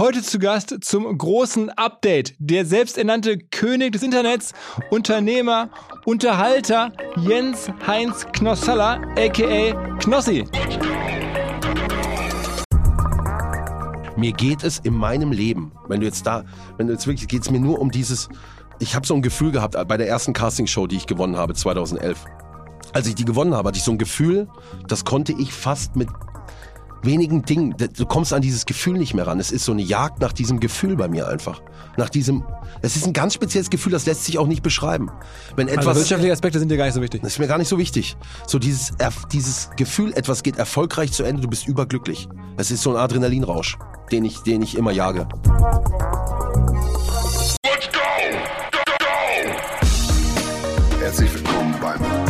Heute zu Gast zum großen Update. Der selbsternannte König des Internets, Unternehmer, Unterhalter Jens Heinz Knossalla, aka Knossi. Mir geht es in meinem Leben, wenn du jetzt da, wenn du jetzt wirklich, geht es mir nur um dieses, ich habe so ein Gefühl gehabt bei der ersten Castingshow, die ich gewonnen habe, 2011. Als ich die gewonnen habe, hatte ich so ein Gefühl, das konnte ich fast mit wenigen Dingen, du kommst an dieses Gefühl nicht mehr ran. Es ist so eine Jagd nach diesem Gefühl bei mir einfach. Nach diesem, es ist ein ganz spezielles Gefühl, das lässt sich auch nicht beschreiben. Wenn also etwas, also wirtschaftliche Aspekte sind dir gar nicht so wichtig. Das ist mir gar nicht so wichtig. So dieses, dieses Gefühl, etwas geht erfolgreich zu Ende, du bist überglücklich. Es ist so ein Adrenalinrausch, den ich, den ich immer jage. Let's go! Go, go! Herzlich willkommen beim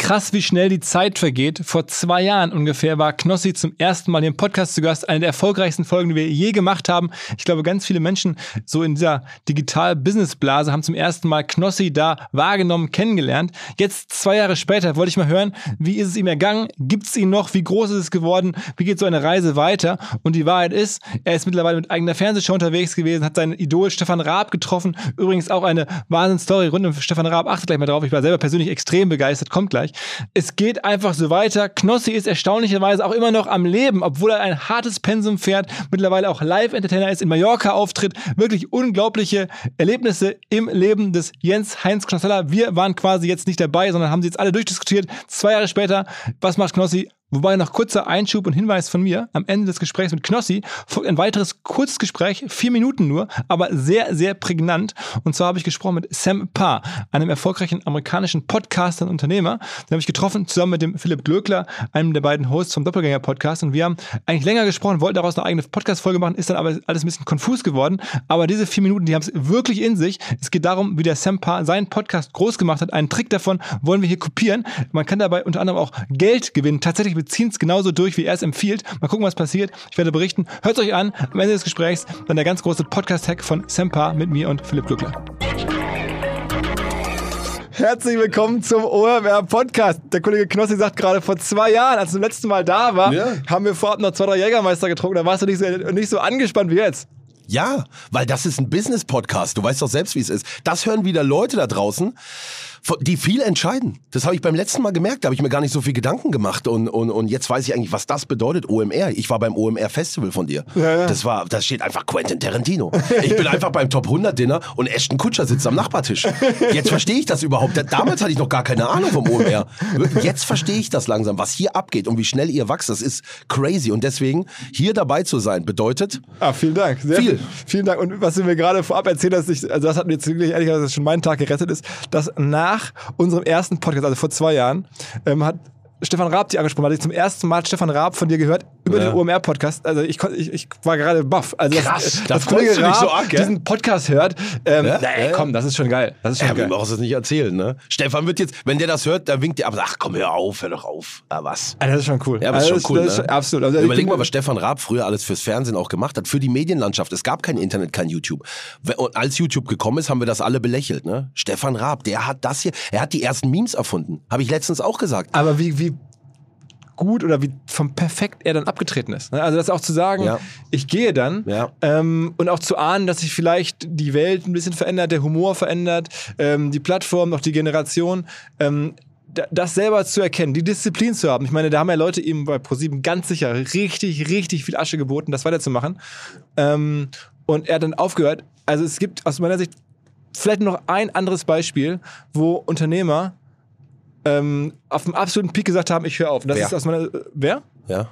Krass, wie schnell die Zeit vergeht. Vor zwei Jahren ungefähr war Knossi zum ersten Mal im Podcast zu Gast. Eine der erfolgreichsten Folgen, die wir je gemacht haben. Ich glaube, ganz viele Menschen so in dieser Digital-Business-Blase haben zum ersten Mal Knossi da wahrgenommen, kennengelernt. Jetzt, zwei Jahre später, wollte ich mal hören, wie ist es ihm ergangen? Gibt es ihn noch? Wie groß ist es geworden? Wie geht so eine Reise weiter? Und die Wahrheit ist, er ist mittlerweile mit eigener Fernsehshow unterwegs gewesen, hat seinen Idol Stefan Raab getroffen. Übrigens auch eine Wahnsinnsstory rund um Stefan Raab. Achtet gleich mal drauf. Ich war selber persönlich extrem begeistert. Kommt gleich. Es geht einfach so weiter. Knossi ist erstaunlicherweise auch immer noch am Leben, obwohl er ein hartes Pensum fährt, mittlerweile auch Live-Entertainer ist, in Mallorca auftritt. Wirklich unglaubliche Erlebnisse im Leben des Jens Heinz Knossalla. Wir waren quasi jetzt nicht dabei, sondern haben sie jetzt alle durchdiskutiert. Zwei Jahre später, was macht Knossi? Wobei noch kurzer Einschub und Hinweis von mir. Am Ende des Gesprächs mit Knossi folgt ein weiteres kurzes Gespräch, vier Minuten nur, aber sehr, sehr prägnant. Und zwar habe ich gesprochen mit Sam Parr, einem erfolgreichen amerikanischen Podcaster und Unternehmer. Den habe ich getroffen, zusammen mit dem Philipp Glöckler, einem der beiden Hosts vom Doppelgänger-Podcast. Und wir haben eigentlich länger gesprochen, wollten daraus eine eigene Podcast-Folge machen, ist dann aber alles ein bisschen konfus geworden. Aber diese vier Minuten, die haben es wirklich in sich. Es geht darum, wie der Sam Parr seinen Podcast groß gemacht hat. Einen Trick davon wollen wir hier kopieren. Man kann dabei unter anderem auch Geld gewinnen. Tatsächlich wir ziehen es genauso durch, wie er es empfiehlt. Mal gucken, was passiert. Ich werde berichten. Hört euch an. Am Ende des Gesprächs dann der ganz große Podcast-Hack von Sempa mit mir und Philipp Glückler. Herzlich willkommen zum OMR Podcast. Der Kollege Knossi sagt gerade, vor zwei Jahren, als du das letzte Mal da war, ja. haben wir vorab noch zwei, drei Jägermeister getrunken. Da warst du nicht so, nicht so angespannt wie jetzt. Ja, weil das ist ein Business-Podcast. Du weißt doch selbst, wie es ist. Das hören wieder Leute da draußen die viel entscheiden. Das habe ich beim letzten Mal gemerkt, da habe ich mir gar nicht so viel Gedanken gemacht und, und, und jetzt weiß ich eigentlich, was das bedeutet, OMR. Ich war beim OMR Festival von dir. Ja, ja. Das war, da steht einfach Quentin Tarantino. Ich bin einfach beim Top 100 Dinner und Ashton Kutscher sitzt am Nachbartisch. Jetzt verstehe ich das überhaupt. Damals hatte ich noch gar keine Ahnung vom OMR. Jetzt verstehe ich das langsam, was hier abgeht und wie schnell ihr wächst. Das ist crazy und deswegen hier dabei zu sein bedeutet. Ah, vielen Dank. Sehr viel. Vielen Dank. Und was du mir gerade vorab erzählt hast, ich, also das hat mir jetzt wirklich ehrlich gesagt, schon meinen Tag gerettet ist, dass nach nach unserem ersten Podcast, also vor zwei Jahren, ähm, hat Stefan Raab die angesprochen, weil ich zum ersten Mal Stefan Raab von dir gehört, über Ja. den OMR-Podcast. Also ich, ich, ich war gerade baff. Also Krass, dass, da dass freust Kollege du dich so Raab arg, diesen Podcast hört. Ähm, Ja? nee, Ja. komm, das ist schon geil. Das ist schon Ja, geil. brauchen es nicht erzählen, ne? Stefan wird jetzt, wenn der das hört, dann winkt er ab. Ach komm, hör auf, hör doch auf. Ja, was? Ah, das ist schon cool. Ja, aber ist Also schon cool, das, ne? ist absolut. Also Überleg mal, was Stefan Raab früher alles fürs Fernsehen auch gemacht hat, für die Medienlandschaft. Es gab kein Internet, kein YouTube. Und als YouTube gekommen ist, haben wir das alle belächelt. Ne? Stefan Raab, der hat das hier, er hat die ersten Memes erfunden. Habe ich letztens auch gesagt. Aber wie, wie gut oder wie vom perfekt er dann abgetreten ist. Also das auch zu sagen, Ja. ich gehe dann Ja. ähm, und auch zu ahnen, dass sich vielleicht die Welt ein bisschen verändert, der Humor verändert, ähm, die Plattform, noch die Generation. Ähm, da- das selber zu erkennen, die Disziplin zu haben. Ich meine, da haben ja Leute ihm bei ProSieben ganz sicher richtig, richtig viel Asche geboten, das weiterzumachen. Ähm, und er hat dann aufgehört. Also es gibt aus meiner Sicht vielleicht noch ein anderes Beispiel, wo Unternehmer ähm, auf dem absoluten Peak gesagt haben, ich höre auf. Und das Wer? ist aus meiner. Wer? Ja,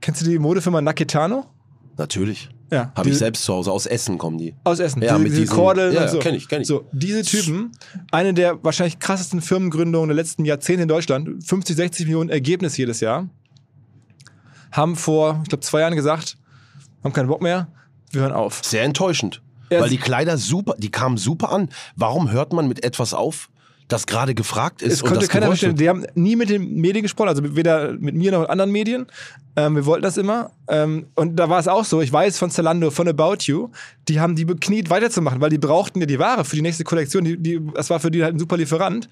Kennst du die Modefirma Naketano? natürlich. Ja. Habe ich selbst zu Hause. Aus Essen kommen die. Aus Essen. Ja, diese, mit diese diesen- Kordeln ja, und so. kenn ich, kenn ich. So, diese Typen, eine der wahrscheinlich krassesten Firmengründungen der letzten Jahrzehnte in Deutschland, 50, 60 Millionen Ergebnis jedes Jahr, haben vor, ich glaube, zwei Jahren gesagt, haben keinen Bock mehr, wir hören auf. Sehr enttäuschend. Ja, weil die Kleider super, die kamen super an. Warum hört man mit etwas auf, das gerade gefragt ist Es konnte keiner verstehen. Die haben nie mit den Medien gesprochen, also weder mit mir noch mit anderen Medien. Ähm, wir wollten das immer. Ähm, und da war es auch so, ich weiß von Zalando, von About You, die haben die bekniet weiterzumachen, weil die brauchten ja die Ware für die nächste Kollektion. Die, die, das war für die halt ein super Lieferant.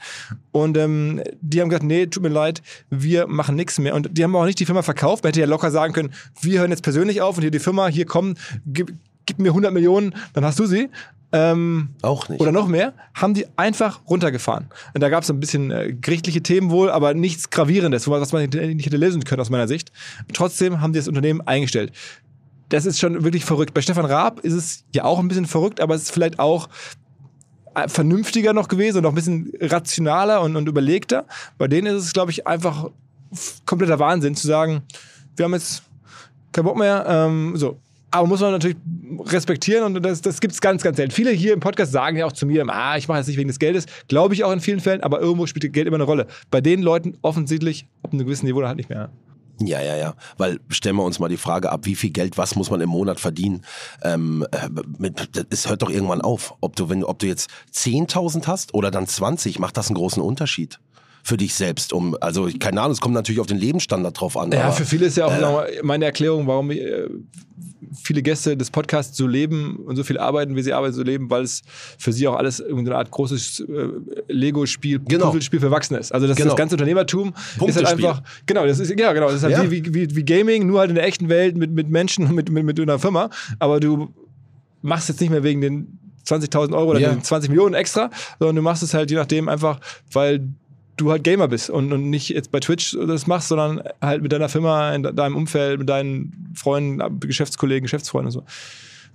Und ähm, die haben gesagt, nee, tut mir leid, wir machen nichts mehr. Und die haben auch nicht die Firma verkauft. Man hätte ja locker sagen können, wir hören jetzt persönlich auf und hier die Firma, hier komm, gib, gib mir 100 Millionen, dann hast du sie. Ähm, Auch nicht. oder noch mehr, haben die einfach runtergefahren. Und da gab es ein bisschen äh, gerichtliche Themen wohl, aber nichts Gravierendes, was man nicht hätte lesen können aus meiner Sicht. Trotzdem haben die das Unternehmen eingestellt. Das ist schon wirklich verrückt. Bei Stefan Raab ist es ja auch ein bisschen verrückt, aber es ist vielleicht auch äh, vernünftiger noch gewesen und noch ein bisschen rationaler und, und überlegter. Bei denen ist es, glaube ich, einfach kompletter Wahnsinn zu sagen, wir haben jetzt keinen Bock mehr. Ähm, so. Aber muss man natürlich respektieren und das, das gibt es ganz, ganz selten. Viele hier im Podcast sagen ja auch zu mir, ah, ich mache das nicht wegen des Geldes. Glaube ich auch in vielen Fällen, aber irgendwo spielt Geld immer eine Rolle. Bei den Leuten offensichtlich auf einem gewissen Niveau halt nicht mehr. Ja, ja, ja. Weil stellen wir uns mal die Frage ab, wie viel Geld, was muss man im Monat verdienen? Ähm, äh, es hört doch irgendwann auf. Ob du, wenn, ob du jetzt 10.000 hast oder dann 20, macht das einen großen Unterschied für dich selbst. Um, also keine Ahnung, es kommt natürlich auf den Lebensstandard drauf an. Ja, für viele ist ja auch äh, nochmal meine Erklärung, warum äh, viele Gäste des Podcasts so leben und so viel arbeiten, wie sie arbeiten, so leben, weil es für sie auch alles irgendeine Art großes äh, Lego-Spiel, Genau. Puzzlespiel für Erwachsene ist. Also das, Genau. das ganze Unternehmertum ist halt einfach, genau, das ist, ja, genau, das ist halt Ja. wie, wie, wie, Gaming, nur halt in der echten Welt mit, mit Menschen und mit, mit, mit einer Firma. Aber du machst jetzt nicht mehr wegen den 20.000 Euro oder Ja. den 20 Millionen extra, sondern du machst es halt je nachdem einfach, weil du halt Gamer bist und, und nicht jetzt bei Twitch das machst, sondern halt mit deiner Firma, in de- deinem Umfeld, mit deinen Freunden, Geschäftskollegen, Geschäftsfreunden und so.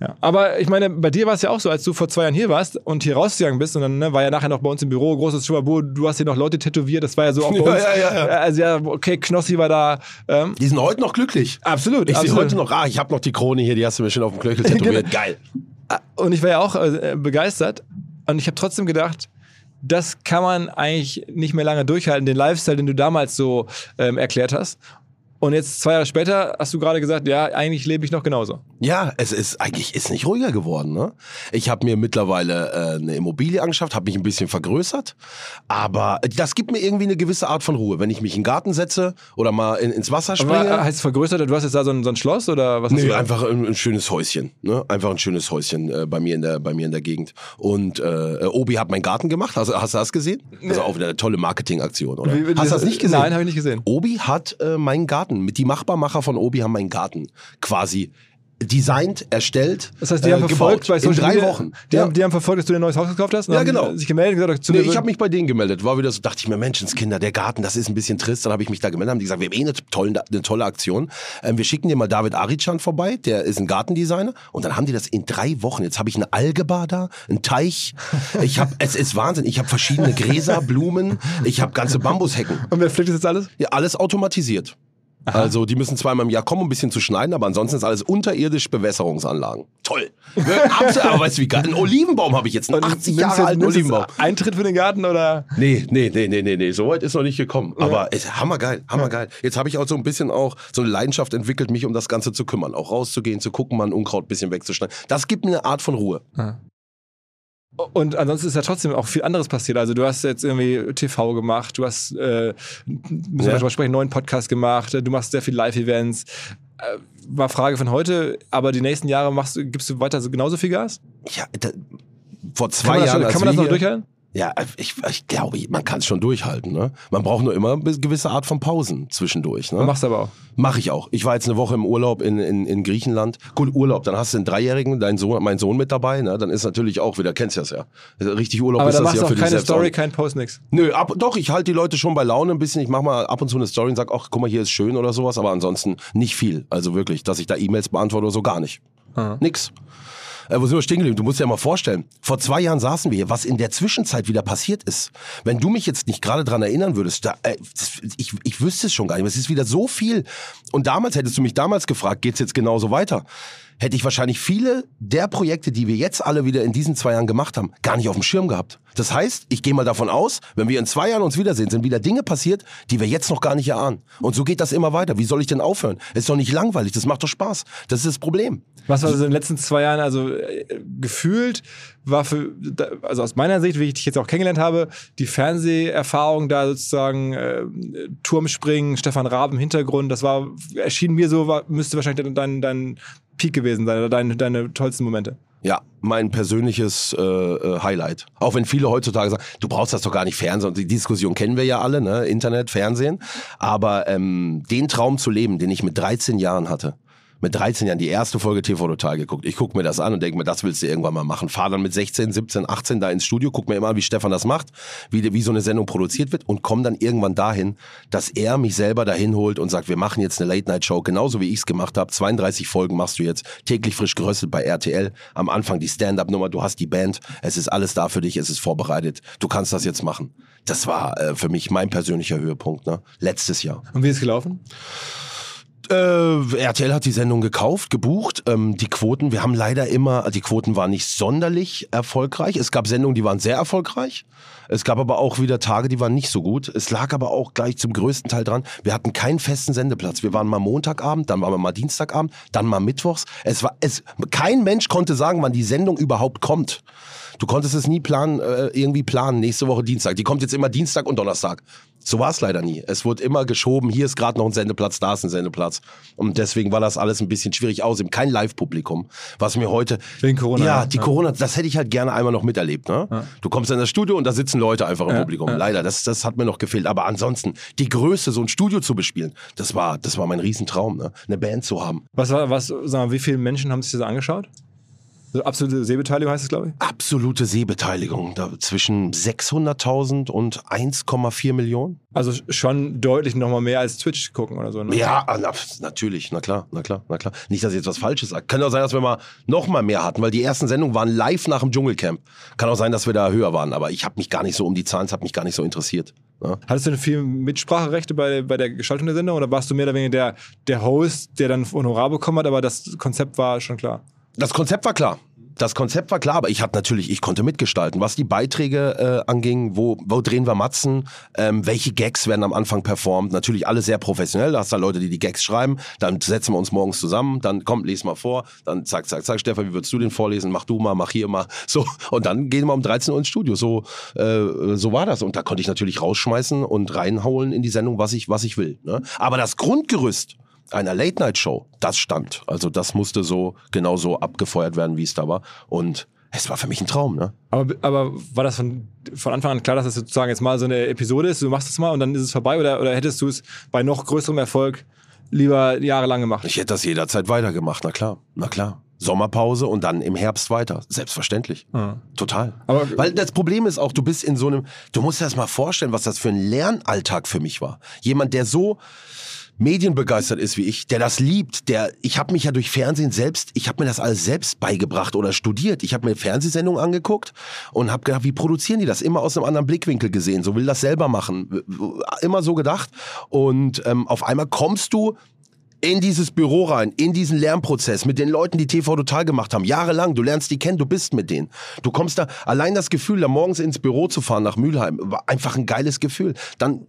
Ja. Aber ich meine, bei dir war es ja auch so, als du vor zwei Jahren hier warst und hier rausgegangen bist und dann ne, war ja nachher noch bei uns im Büro großes Schubabu, du hast hier noch Leute tätowiert, das war ja so auch bei Ja, uns. ja, ja, ja. Also ja, okay, Knossi war da. Ähm, Die sind heute noch glücklich. absolut. Ich sehe heute noch, ah, ich habe noch die Krone hier, die hast du mir schön auf dem Knöchel tätowiert. Geil. Und ich war ja auch äh, begeistert. Und ich habe trotzdem gedacht, das kann man eigentlich nicht mehr lange durchhalten, den Lifestyle, den du damals so ähm, erklärt hast. Und jetzt zwei Jahre später hast du gerade gesagt, ja, eigentlich lebe ich noch genauso. Ja, es ist eigentlich ist nicht ruhiger geworden. Ne? Ich habe mir mittlerweile äh, eine Immobilie angeschafft, habe mich ein bisschen vergrößert, aber das gibt mir irgendwie eine gewisse Art von Ruhe, wenn ich mich in den Garten setze oder mal in, ins Wasser Aber springe. heißt es vergrößert? Du hast jetzt da so ein, so ein Schloss oder was hast Nee, du? einfach ein, ein schönes Häuschen, ne? Einfach ein schönes Häuschen äh, bei mir in der bei mir in der Gegend. Und äh, Obi hat meinen Garten gemacht. Hast, hast du das gesehen? Also auch wieder eine tolle Marketingaktion, oder? Wie- wie- hast du das nicht gesehen? Nein, habe ich nicht gesehen. Obi hat äh, meinen Garten, mit die Machbarmacher von Obi haben meinen Garten quasi designt, erstellt, Das heißt, die äh, haben verfolgt gebaut. bei Social in drei Media, Wochen. Die, ja. haben, die haben verfolgt, dass du dir ein neues Haus gekauft hast? Ja, genau. sich gemeldet gesagt, zu Nee, ich habe mich bei denen gemeldet. War wieder so, dachte ich mir, Menschenskinder, der Garten, das ist ein bisschen trist. Dann habe ich mich da gemeldet, haben die gesagt, wir haben eh eine tolle, eine tolle Aktion. Ähm, wir schicken dir mal David Arichan vorbei, der ist ein Gartendesigner. Und dann haben die das in drei Wochen. Jetzt habe ich eine Algebar da, einen Teich. Ich habe, es ist Wahnsinn. Ich habe verschiedene Gräser, Blumen. Ich habe ganze Bambushecken. Und wer pflegt das jetzt alles? Ja, alles automatisiert. Also die müssen zweimal im Jahr kommen, um ein bisschen zu schneiden, aber ansonsten ist alles unterirdisch Bewässerungsanlagen. Toll. Absolut, aber weißt du wie geil? Einen Olivenbaum habe ich jetzt, einen 80 Jahre alten jetzt Olivenbaum. Eintritt für den Garten oder? Nee, nee, nee, nee, nee, nee, so weit ist noch nicht gekommen. Aber ist hammergeil, hammergeil. Jetzt habe ich auch so ein bisschen auch so eine Leidenschaft entwickelt, mich um das Ganze zu kümmern. Auch rauszugehen, zu gucken, mal ein Unkraut ein bisschen wegzuschneiden. Das gibt mir eine Art von Ruhe. Und ansonsten ist ja trotzdem auch viel anderes passiert. Also du hast jetzt irgendwie TV gemacht, du hast, äh, müssen wir Ja. darüber sprechen, einen neuen Podcast gemacht, du machst sehr viel Live-Events. Äh, war Frage von heute, aber die nächsten Jahre machst du, gibst du weiter so genauso viel Gas? Ja, da, vor Kann zwei das, Jahren. schon, als kann man das noch durchhalten? Ja, ich, ich glaube, man kann es schon durchhalten. Ne? Man braucht nur immer eine gewisse Art von Pausen zwischendurch. Ne? Machst du aber auch. Mache ich auch. Ich war jetzt eine Woche im Urlaub in, in, in Griechenland. Gut, Urlaub, dann hast du einen Dreijährigen, dein Sohn, mein Sohn mit dabei. Ne? Dann ist natürlich auch wieder, kennst du das ja. Richtig Urlaub Aber ist da das machst ja du auch für dich keine selbst Story, auch. kein Post, nix. Nö, ab, doch, ich halte die Leute schon bei Laune ein bisschen. Ich mache mal ab und zu eine Story und sag, ach, guck mal, hier ist schön oder sowas, aber ansonsten nicht viel. Also wirklich, dass ich da E-Mails beantworte oder so, gar nicht. Nix. Äh, wo sind wir stehen geblieben? Du musst dir mal vorstellen, vor zwei Jahren saßen wir hier, was in der Zwischenzeit wieder passiert ist. Wenn du mich jetzt nicht gerade dran erinnern würdest, da, äh, ich, ich wüsste es schon gar nicht. Es ist wieder so viel. Und damals hättest du mich damals gefragt, geht's jetzt genauso weiter? Hätte ich wahrscheinlich viele der Projekte, die wir jetzt alle wieder in diesen zwei Jahren gemacht haben, gar nicht auf dem Schirm gehabt. Das heißt, ich gehe mal davon aus, wenn wir in zwei Jahren uns wiedersehen, sind wieder Dinge passiert, die wir jetzt noch gar nicht erahnen. Und so geht das immer weiter. Wie soll ich denn aufhören? Ist doch nicht langweilig, das macht doch Spaß. Das ist das Problem. Was war also in den letzten zwei Jahren, also gefühlt, war für, also aus meiner Sicht, wie ich dich jetzt auch kennengelernt habe, die Fernseherfahrung da sozusagen, äh, Turmspringen, Stefan Raab im Hintergrund, das war, erschien mir so, war, müsste wahrscheinlich dein, dein Peak gewesen sein oder dein, deine tollsten Momente. Ja, mein persönliches äh, äh, Highlight. Auch wenn viele heutzutage sagen, du brauchst das doch gar nicht Fernsehen. Und die Diskussion kennen wir ja alle, ne? Internet, Fernsehen. Aber ähm, den Traum zu leben, den ich mit 13 Jahren hatte, mit 13 Jahren die erste Folge TV Total geguckt. Ich gucke mir das an und denke mir, das willst du irgendwann mal machen. Fahr dann mit 16, 17, 18 da ins Studio, guck mir immer an, wie Stefan das macht, wie, wie so eine Sendung produziert wird und komm dann irgendwann dahin, dass er mich selber dahin holt und sagt, wir machen jetzt eine Late-Night-Show, genauso wie ich es gemacht habe. 32 Folgen machst du jetzt, täglich frisch geröstet bei RTL. Am Anfang die Stand-Up-Nummer, du hast die Band, es ist alles da für dich, es ist vorbereitet. Du kannst das jetzt machen. Das war äh, für mich mein persönlicher Höhepunkt, ne? Letztes Jahr. Und wie ist es gelaufen? Äh, RTL hat die Sendung gekauft, gebucht. Ähm, die Quoten, wir haben leider immer, die Quoten waren nicht sonderlich erfolgreich. Es gab Sendungen, die waren sehr erfolgreich. Es gab aber auch wieder Tage, die waren nicht so gut. Es lag aber auch gleich zum größten Teil dran. Wir hatten keinen festen Sendeplatz. Wir waren mal Montagabend, dann waren wir mal Dienstagabend, dann mal Mittwochs. Es war, es, kein Mensch konnte sagen, wann die Sendung überhaupt kommt. Du konntest es nie planen, äh, irgendwie planen. Nächste Woche Dienstag. Die kommt jetzt immer Dienstag und Donnerstag. So war es leider nie. Es wurde immer geschoben. Hier ist gerade noch ein Sendeplatz, da ist ein Sendeplatz. Und deswegen war das alles ein bisschen schwierig. Außerdem kein Live-Publikum. Was mir heute. Wegen Corona, Ja, die Ja. Corona, das hätte ich halt gerne einmal noch miterlebt. Ne? Du kommst in das Studio und da sitzen Leute einfach im Ja, Publikum. ja. Leider, das, das hat mir noch gefehlt. Aber ansonsten, die Größe, so ein Studio zu bespielen, das war, das war mein Riesentraum, ne? eine Band zu haben. Was war, was, sag mal, wie viele Menschen haben sich das angeschaut? So absolute Sehbeteiligung heißt es, glaube ich. Absolute Sehbeteiligung. Da zwischen 600.000 und 1,4 Millionen. Also schon deutlich nochmal mehr als Twitch gucken oder so. Ne? Ja, na, natürlich, na klar, na klar, na klar. Nicht, dass ich jetzt was Falsches sage. Kann auch sein, dass wir mal noch mal mehr hatten, weil die ersten Sendungen waren live nach dem Dschungelcamp. Kann auch sein, dass wir da höher waren, aber ich habe mich gar nicht so um die Zahlen, es hat mich gar nicht so interessiert. Ne? Hattest du denn viel Mitspracherechte bei, bei der Gestaltung der Sendung oder warst du mehr oder weniger der, der Host, der dann Honorar bekommen hat, aber das Konzept war schon klar? Das Konzept war klar. Das Konzept war klar, aber ich hatte natürlich, ich konnte mitgestalten, was die Beiträge äh, anging, wo, wo drehen wir Matzen, ähm, welche Gags werden am Anfang performt, natürlich alle sehr professionell, da hast du Leute, die die Gags schreiben, dann setzen wir uns morgens zusammen, dann kommt, les mal vor, dann zack, zack, zack, Stefan, wie würdest du den vorlesen, mach du mal, mach hier mal, so, und dann gehen wir um 13 Uhr ins Studio, so, äh, so war das. Und da konnte ich natürlich rausschmeißen und reinhauen in die Sendung, was ich, was ich will, ne? aber das Grundgerüst, einer Late-Night-Show, das stand. Also das musste so genauso abgefeuert werden, wie es da war. Und es war für mich ein Traum, ne? Aber, aber war das von, von Anfang an klar, dass das sozusagen jetzt mal so eine Episode ist, du machst es mal und dann ist es vorbei oder, oder hättest du es bei noch größerem Erfolg lieber jahrelang gemacht? Ich hätte das jederzeit weitergemacht, na klar, na klar. Sommerpause und dann im Herbst weiter. Selbstverständlich. Ja. Total. Aber- Weil das Problem ist auch, du bist in so einem, du musst dir das mal vorstellen, was das für ein Lernalltag für mich war. Jemand, der so medienbegeistert ist wie ich, der das liebt, der ich habe mich ja durch Fernsehen selbst, ich habe mir das alles selbst beigebracht oder studiert. Ich habe mir Fernsehsendungen angeguckt und habe gedacht, wie produzieren die das? Immer aus einem anderen Blickwinkel gesehen, so will das selber machen, immer so gedacht. Und ähm, auf einmal kommst du in dieses Büro rein, in diesen Lernprozess mit den Leuten, die TV Total gemacht haben, jahrelang. Du lernst die kennen, du bist mit denen. Du kommst da, allein das Gefühl, da morgens ins Büro zu fahren nach Mülheim, war einfach ein geiles Gefühl. Dann,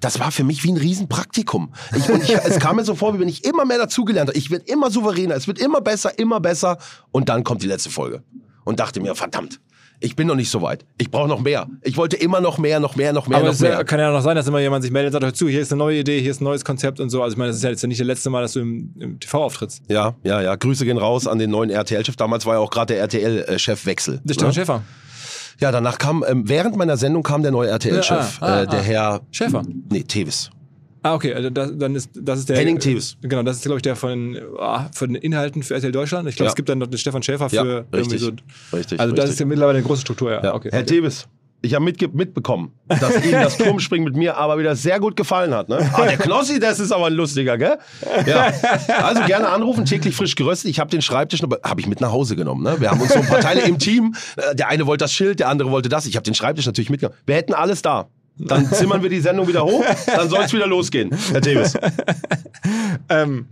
das war für mich wie ein Riesenpraktikum. Ich, und ich, es kam mir so vor, wie wenn ich immer mehr dazugelernt habe. Ich werde immer souveräner, es wird immer besser, immer besser. Und dann kommt die letzte Folge. Und dachte mir, verdammt, ich bin noch nicht so weit. Ich brauche noch mehr. Ich wollte immer noch mehr, noch mehr, noch mehr, Aber noch es mehr. kann ja noch sein, dass immer jemand sich meldet und sagt, hör zu, hier ist eine neue Idee, hier ist ein neues Konzept und so. Also ich meine, das ist ja jetzt nicht das letzte Mal, dass du im, im TV auftrittst. Ja, ja, ja. Grüße gehen raus an den neuen RTL-Chef. Damals war ja auch gerade der RTL-Chefwechsel. Der Stefan Schäfer. Ja, danach kam, ähm, während meiner Sendung kam der neue RTL-Chef, Ja, ah, ah, äh, der ah. Herr, Schäfer. nee, Tevis. Ah, okay, also das, dann ist, das ist der. Henning Tevis. Genau, das ist, glaube ich, der von, ah, von den Inhalten für RTL Deutschland. Ich glaube, Ja. es gibt dann noch den Stefan Schäfer für Ja, irgendwie richtig. so. Richtig, Also, das richtig. ist ja mittlerweile eine große Struktur, ja. Ja. okay. Herr okay. Tevis, ich habe mitge mitbekommen, dass Ihnen das Turmspringen mit mir aber wieder sehr gut gefallen hat. Ne? Ah, der Knossi, das ist aber ein lustiger, gell? Ja. Also gerne anrufen, täglich frisch geröstet. Ich habe den Schreibtisch, habe ich mit nach Hause genommen. Ne? Wir haben uns so ein paar Teile im Team. Äh, Der eine wollte das Schild, der andere wollte das. Ich habe den Schreibtisch natürlich mitgenommen. Wir hätten alles da. Dann zimmern wir die Sendung wieder hoch, dann soll es wieder losgehen, Herr Tevis. Ähm,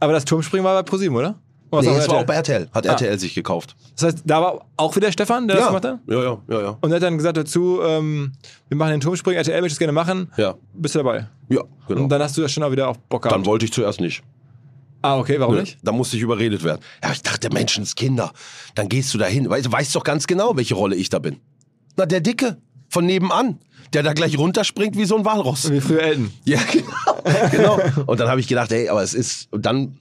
aber das Turmspringen war bei ProSieben, oder? Oder Nee, was das war auch bei RTL. Hat RTL sich gekauft. Das heißt, da war auch wieder Stefan, der das Ja. gemacht hat? ja, ja, ja, ja. Und er hat dann gesagt dazu, ähm, wir machen den Turmspringen, RTL möchte es gerne machen. Ja, Bist du dabei? ja genau. Und dann hast du ja schon auch wieder auf Bock gehabt. Dann wollte ich zuerst nicht. ah, okay, warum nicht? Da musste ich überredet werden. Ja, ich dachte, Menschenskinder. Dann gehst du dahin. Weißt, du weißt doch ganz genau, welche Rolle ich da bin. Na, der Dicke von nebenan, der da gleich runterspringt wie so ein Walross. Wie früher Elton. Ja, genau. genau. Und dann habe ich gedacht, ey, aber es ist. Und dann,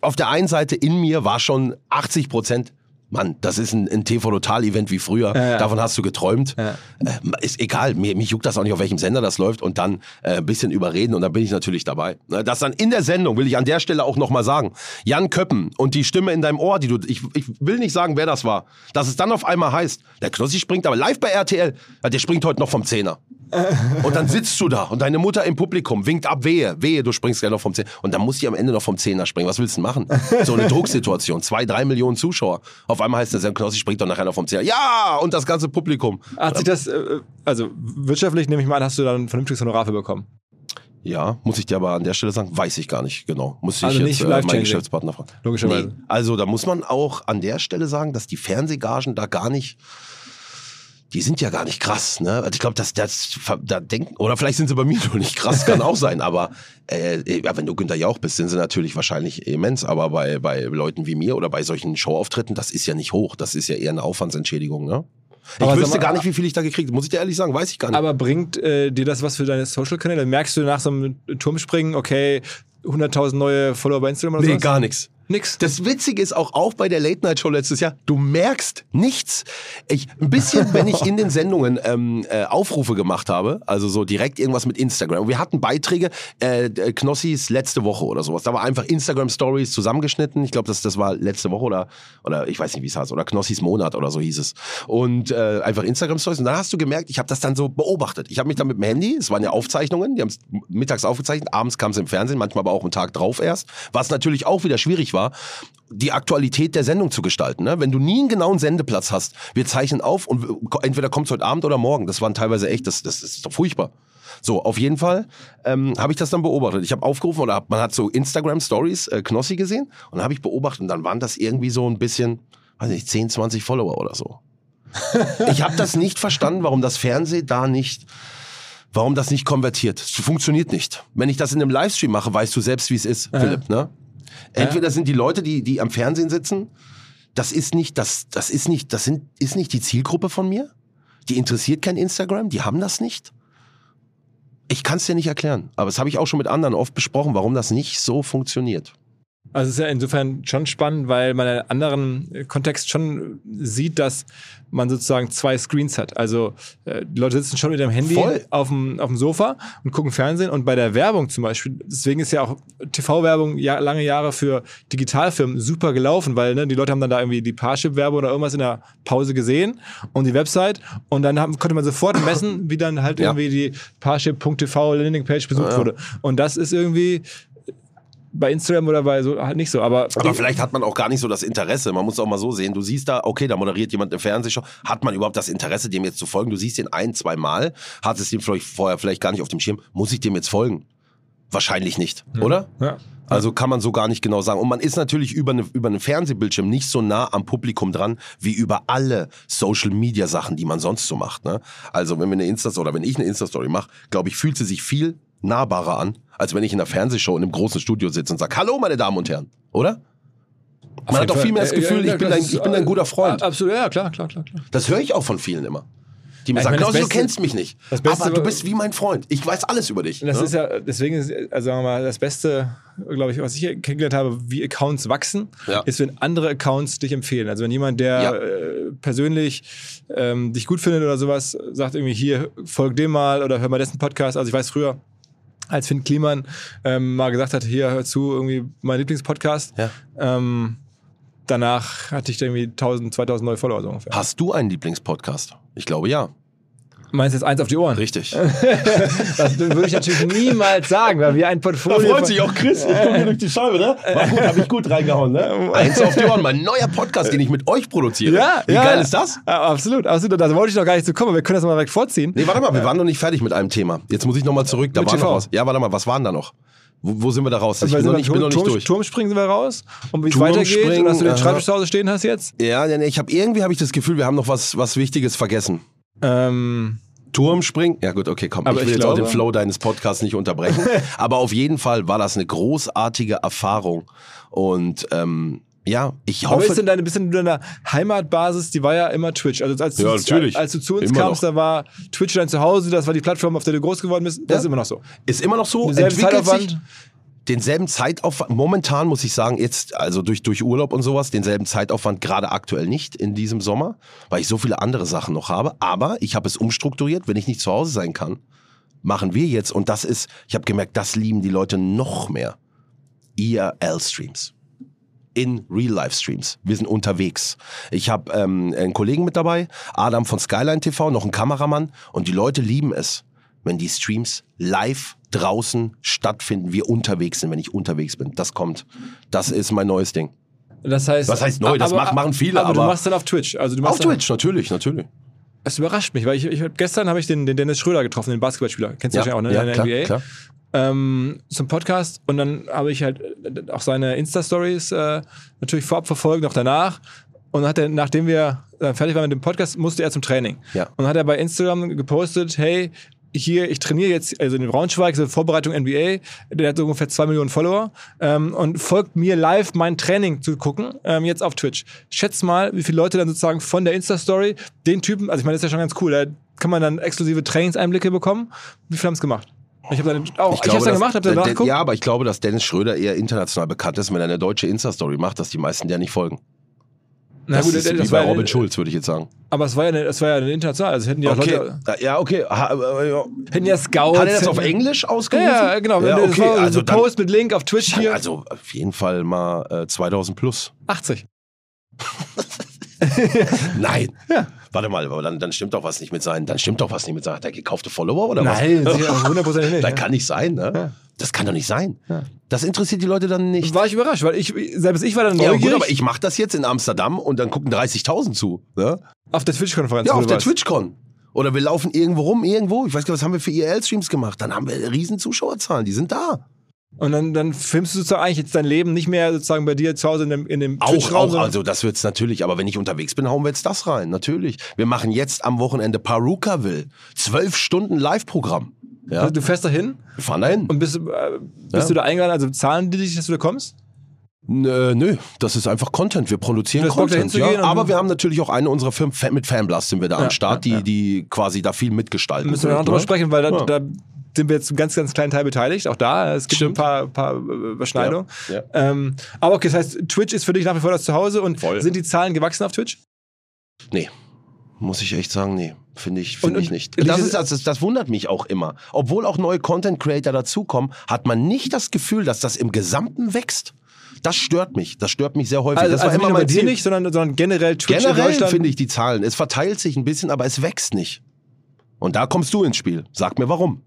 auf der einen Seite in mir war schon 80 Prozent. Mann, das ist ein, ein TV-Total-Event wie früher. Ja, ja. Davon hast du geträumt. Ja. Äh, ist egal, mir, mich juckt das auch nicht, auf welchem Sender das läuft. Und dann äh, ein bisschen überreden und dann bin ich natürlich dabei. Ne, Das dann in der Sendung, will ich an der Stelle auch nochmal sagen. Jan Köppen und die Stimme in deinem Ohr, die du, ich, ich will nicht sagen, wer das war. Dass es dann auf einmal heißt, der Knossi springt aber live bei RTL. Der springt heute noch vom Zehner. Und dann sitzt du da und deine Mutter im Publikum winkt ab, wehe, wehe, du springst gleich noch vom Zehner. Und dann musst du am Ende noch vom Zehner springen. Was willst du denn machen? So eine Drucksituation. Zwei, drei Millionen Zuschauer. Auf einmal heißt der Knossi springt doch nachher noch vom Zehner. Ja! Und das ganze Publikum. Hat sich das, äh, also wirtschaftlich nehme ich mal an, hast du dann ein vernünftiges Honorar für bekommen. Ja, muss ich dir aber an der Stelle sagen, weiß ich gar nicht genau. Muss ich Also jetzt nicht äh, meinen. Geschäftspartner fragen. Logischerweise. Nee. Also da muss man auch an der Stelle sagen, dass die Fernsehgagen da gar nicht, die sind ja gar nicht krass, ne? Also ich glaube, dass das da denken oder vielleicht sind sie bei mir noch nicht krass, kann auch sein. Aber äh, ja, wenn du Günther Jauch bist, sind sie natürlich wahrscheinlich immens. Aber bei bei Leuten wie mir oder bei solchen Showauftritten, das ist ja nicht hoch. Das ist ja eher eine Aufwandsentschädigung, ne? Ich Aber wüsste mal, gar nicht, wie viel ich da gekriegt habe. Muss ich dir ehrlich sagen, weiß ich gar nicht. Aber bringt äh, dir das was für deine Social-Kanäle? Merkst du nach so einem Turmspringen, okay, 100.000 neue Follower bei Instagram oder nee, sowas? gar nichts. Nix. Das Witzige ist auch, auch bei der Late Night Show letztes Jahr, du merkst nichts. Ich, ein bisschen, wenn ich in den Sendungen ähm, äh, Aufrufe gemacht habe, also so direkt irgendwas mit Instagram. Wir hatten Beiträge, äh, äh, Knossis letzte Woche oder sowas. Da war einfach Instagram Stories zusammengeschnitten. Ich glaube, das, das war letzte Woche oder, oder ich weiß nicht, wie es heißt, oder Knossis Monat oder so hieß es. Und äh, einfach Instagram Stories. Und dann hast du gemerkt, ich habe das dann so beobachtet. Ich habe mich dann mit dem Handy, es waren ja Aufzeichnungen, die haben es mittags aufgezeichnet, abends kam es im Fernsehen, manchmal aber auch einen Tag drauf erst, was natürlich auch wieder schwierig war, die Aktualität der Sendung zu gestalten. Ne? Wenn du nie einen genauen Sendeplatz hast, wir zeichnen auf und entweder kommt es heute Abend oder morgen. Das waren teilweise echt, das, das ist doch furchtbar. So, auf jeden Fall ähm, habe ich das dann beobachtet. Ich habe aufgerufen oder hab, man hat so Instagram Stories äh, Knossi gesehen und dann habe ich beobachtet und dann waren das irgendwie so ein bisschen, weiß nicht, 10, 20 Follower oder so. ich habe das nicht verstanden, warum das Fernsehen da nicht warum das nicht konvertiert. Es funktioniert nicht. Wenn ich das in einem Livestream mache, weißt du selbst, wie es ist, Philipp, ne? Entweder sind die Leute, die, die am Fernsehen sitzen, das ist nicht, das, das ist nicht, das sind, ist nicht die Zielgruppe von mir. Die interessiert kein Instagram, die haben das nicht. Ich kann es dir nicht erklären, aber das habe ich auch schon mit anderen oft besprochen, warum das nicht so funktioniert. Also es ist ja insofern schon spannend, weil man in einem anderen Kontext schon sieht, dass man sozusagen zwei Screens hat. Also äh, die Leute sitzen schon mit dem Handy Voll. auf dem, auf dem Sofa und gucken Fernsehen und bei der Werbung zum Beispiel, deswegen ist ja auch TV-Werbung ja, lange Jahre für Digitalfirmen super gelaufen, weil ne, die Leute haben dann da irgendwie die Parship-Werbung oder irgendwas in der Pause gesehen und die Website und dann haben, konnte man sofort messen, wie dann halt Ja. irgendwie die Parship.tv Landingpage besucht wurde. Und das ist irgendwie bei Instagram oder bei so halt nicht so. Aber, Aber vielleicht hat man auch gar nicht so das Interesse. Man muss auch mal so sehen. Du siehst da, okay, da moderiert jemand eine Fernsehshow. Hat man überhaupt das Interesse, dem jetzt zu folgen? Du siehst den ein, zwei Mal, hat es dem vielleicht vorher vielleicht gar nicht auf dem Schirm. Muss ich dem jetzt folgen? Wahrscheinlich nicht, oder? ja. Also kann man so gar nicht genau sagen. Und man ist natürlich über, eine, über einen Fernsehbildschirm nicht so nah am Publikum dran, wie über alle Social-Media-Sachen, die man sonst so macht. Ne? Also wenn wir eine Insta- oder wenn ich eine Insta-Story mache, glaube ich, fühlt sie sich viel nahbarer an, als wenn ich in einer Fernsehshow in einem großen Studio sitze und sage, hallo meine Damen und Herren, oder? Man hat auch viel mehr das Gefühl, ich bin, dein, ich bin dein guter Freund. Absolut, ja, klar, klar, klar. klar. Das höre ich auch von vielen immer. Die mir Ja, sagen, Klausi, du kennst mich nicht. das Beste aber du bist wie mein Freund. Ich weiß alles über dich. Das ne? ist ja, deswegen ist, also sagen wir mal, das Beste, glaube ich, was ich kennengelernt habe, wie Accounts wachsen, Ja. ist, wenn andere Accounts dich empfehlen. Also wenn jemand, der Ja. äh, persönlich ähm, dich gut findet oder sowas, sagt irgendwie, hier, folg dem mal oder hör mal dessen Podcast. Also ich weiß früher, als Finn Kliman ähm, mal gesagt hat, hier, hör zu, irgendwie mein Lieblingspodcast. Ja. Ähm, danach hatte ich irgendwie 1000, 2000 neue Follower so ungefähr. Hast du einen Lieblingspodcast? Ich glaube ja. Meinst du jetzt eins auf die Ohren? Richtig. Das würde ich natürlich niemals sagen, weil wir ein Portfolio. von- auch Chris. Ich komme durch die Scheibe, ne? War gut, habe ich gut reingehauen, ne? Eins auf die Ohren, mein neuer Podcast, den ich mit euch produziere. Ja, Wie ja. geil ist das? Ja, absolut, absolut. Da wollte ich noch gar nicht zu kommen, aber wir können das mal direkt vorziehen. Nee, warte mal, wir waren noch nicht fertig mit einem Thema. Jetzt muss ich noch mal zurück. Da Mit war noch TV. was. Ja, warte mal, was waren da noch? Wo, wo sind wir da raus? Ich bin noch nicht, bin noch Turm, nicht durch. Turmspringen sind wir raus. Und wie es weitergeht, und dass du den. Schreibtisch zu Hause stehen hast jetzt. Ja, ich habe irgendwie habe ich das Gefühl, wir haben noch was, was Wichtiges vergessen. Ähm, Turmspringen? Ja gut, okay, komm. Aber ich will ich jetzt auch glaube- den Flow deines Podcasts nicht unterbrechen. Aber auf jeden Fall war das eine großartige Erfahrung. Und ähm, ja, ich aber hoffe... ist denn deine, bisschen deine Heimatbasis, die war ja immer Twitch. Also als, Ja, du, natürlich. als du zu uns Immer kamst, noch. da war Twitch dein Zuhause, das war die Plattform, auf der du groß geworden bist. Das Ja. ist immer noch so. ist immer noch so, entwickelt sich. Denselben Zeitaufwand, momentan muss ich sagen, jetzt, also durch, durch Urlaub und sowas, denselben Zeitaufwand gerade aktuell nicht in diesem Sommer, weil ich so viele andere Sachen noch habe. Aber ich habe es umstrukturiert, wenn ich nicht zu Hause sein kann, machen wir jetzt, und das ist, ich habe gemerkt, das lieben die Leute noch mehr. IRL-Streams. In Real-Life-Streams. Wir sind unterwegs. Ich habe ähm, einen Kollegen mit dabei, Adam von Skyline TV, noch einen Kameramann, und die Leute lieben es, wenn die Streams live draußen stattfinden, wir unterwegs sind, wenn ich unterwegs bin. Das kommt. Das ist mein neues Ding. Das heißt, Was heißt neu? Das macht- machen viele, Aber, du aber- machst dann auf Twitch. Also du machst Auf Twitch, natürlich, natürlich. Das überrascht mich, weil ich, ich gestern habe ich den, den Dennis Schröder getroffen, den Basketballspieler. Kennst du Ja, wahrscheinlich auch, ne? ja, in der klar, NBA. klar. ähm, zum Podcast und dann habe ich halt äh, auch seine Insta-Stories äh, natürlich vorab verfolgt, noch danach. Und dann hat er, nachdem wir äh, fertig waren mit dem Podcast, musste er zum Training. Ja. Und dann hat er bei Instagram gepostet, hey, hier, ich trainiere jetzt, also in Braunschweig, so Vorbereitung NBA, der hat so ungefähr zwei Millionen Follower ähm, und folgt mir live mein Training zu gucken, ähm, jetzt auf Twitch. Schätz mal, wie viele Leute dann sozusagen von der Insta-Story den Typen, also ich meine, das ist ja schon ganz cool, da kann man dann exklusive Trainingseinblicke bekommen. Wie viele haben es gemacht? Ich habe dann auch, ich, hab's dann dass- gemacht, habe dann nachgeguckt. Ja, aber ich glaube, dass Dennis Schröder eher international bekannt ist, wenn er eine deutsche Insta-Story macht, dass die meisten der nicht folgen. Na das gut, ist das wie war bei ja- Robin Schulz, würde ich jetzt sagen. Aber es war ja, eine, es war ja eine international, also hätten die auch Leute, Ja, okay. Ha, äh, ja. hätten ja Scouts. Hat er das auf Englisch Ja, ausgerufen? ja, genau. Ja, okay. Also, ein dann, Post mit Link auf Twitch hier. also auf jeden Fall mal äh, 2000 plus. 80. Nein. Warte mal, aber dann, dann stimmt doch was nicht mit sein. Dann stimmt doch was nicht mit sein. Hat er gekaufte Follower oder Nein, was? sicher, hundertprozentig nicht. Das ja. kann nicht sein, ne? Das kann doch nicht sein. Das interessiert die Leute dann nicht. War ich überrascht, weil ich, selbst ich war dann Ja, neugierig gut, aber ich mache das jetzt in Amsterdam und dann gucken 30.000 zu. Ne? auf der Twitch-Konferenz. Ja, auf der. TwitchCon. Oder wir laufen irgendwo rum, irgendwo. Ich weiß gar nicht, was haben wir für IRL-Streams gemacht? Dann haben wir riesen Zuschauerzahlen, die sind da. Und dann, dann filmst du sozusagen eigentlich jetzt dein Leben nicht mehr sozusagen bei dir zu Hause in dem, in dem Auch, auch, also das wird's natürlich, aber wenn ich unterwegs bin, hauen wir jetzt das rein, natürlich. Wir machen jetzt am Wochenende Parukaville. Zwölf Stunden Live-Programm. Ja, du fährst da hin wir fahren dahin. und bist, äh, bist Ja. du da eingeladen, also zahlen die dich, dass du da kommst? Nö, nö, das ist einfach Content. Wir produzieren da Content. Ja. Aber wir haben natürlich auch eine unserer Firmen, mit Fanblast sind wir da Ja, am Start, die, die quasi da viel mitgestalten. Müssen wir noch drüber ne? sprechen, weil da, da sind wir jetzt einen ganz, ganz kleinen Teil beteiligt. Auch da, es gibt Stimmt. ein paar, paar äh, Überschneidungen. Ja, ja. Ähm, aber okay, das heißt, Twitch ist für dich nach wie vor das Zuhause und Voll. sind die Zahlen gewachsen auf Twitch? Nee. Muss ich echt sagen, nee. Finde ich, finde ich nicht. Das, ist, das, das wundert mich auch immer. Obwohl auch neue Content Creator dazukommen, hat man nicht das Gefühl, dass das im Gesamten wächst. Das stört mich. Das stört mich sehr häufig. Also, das war also immer mein dir Ziel. nicht, sondern, sondern generell Twitch Generell finde ich die Zahlen. Es verteilt sich ein bisschen, aber es wächst nicht. Und da kommst du ins Spiel. Sag mir warum.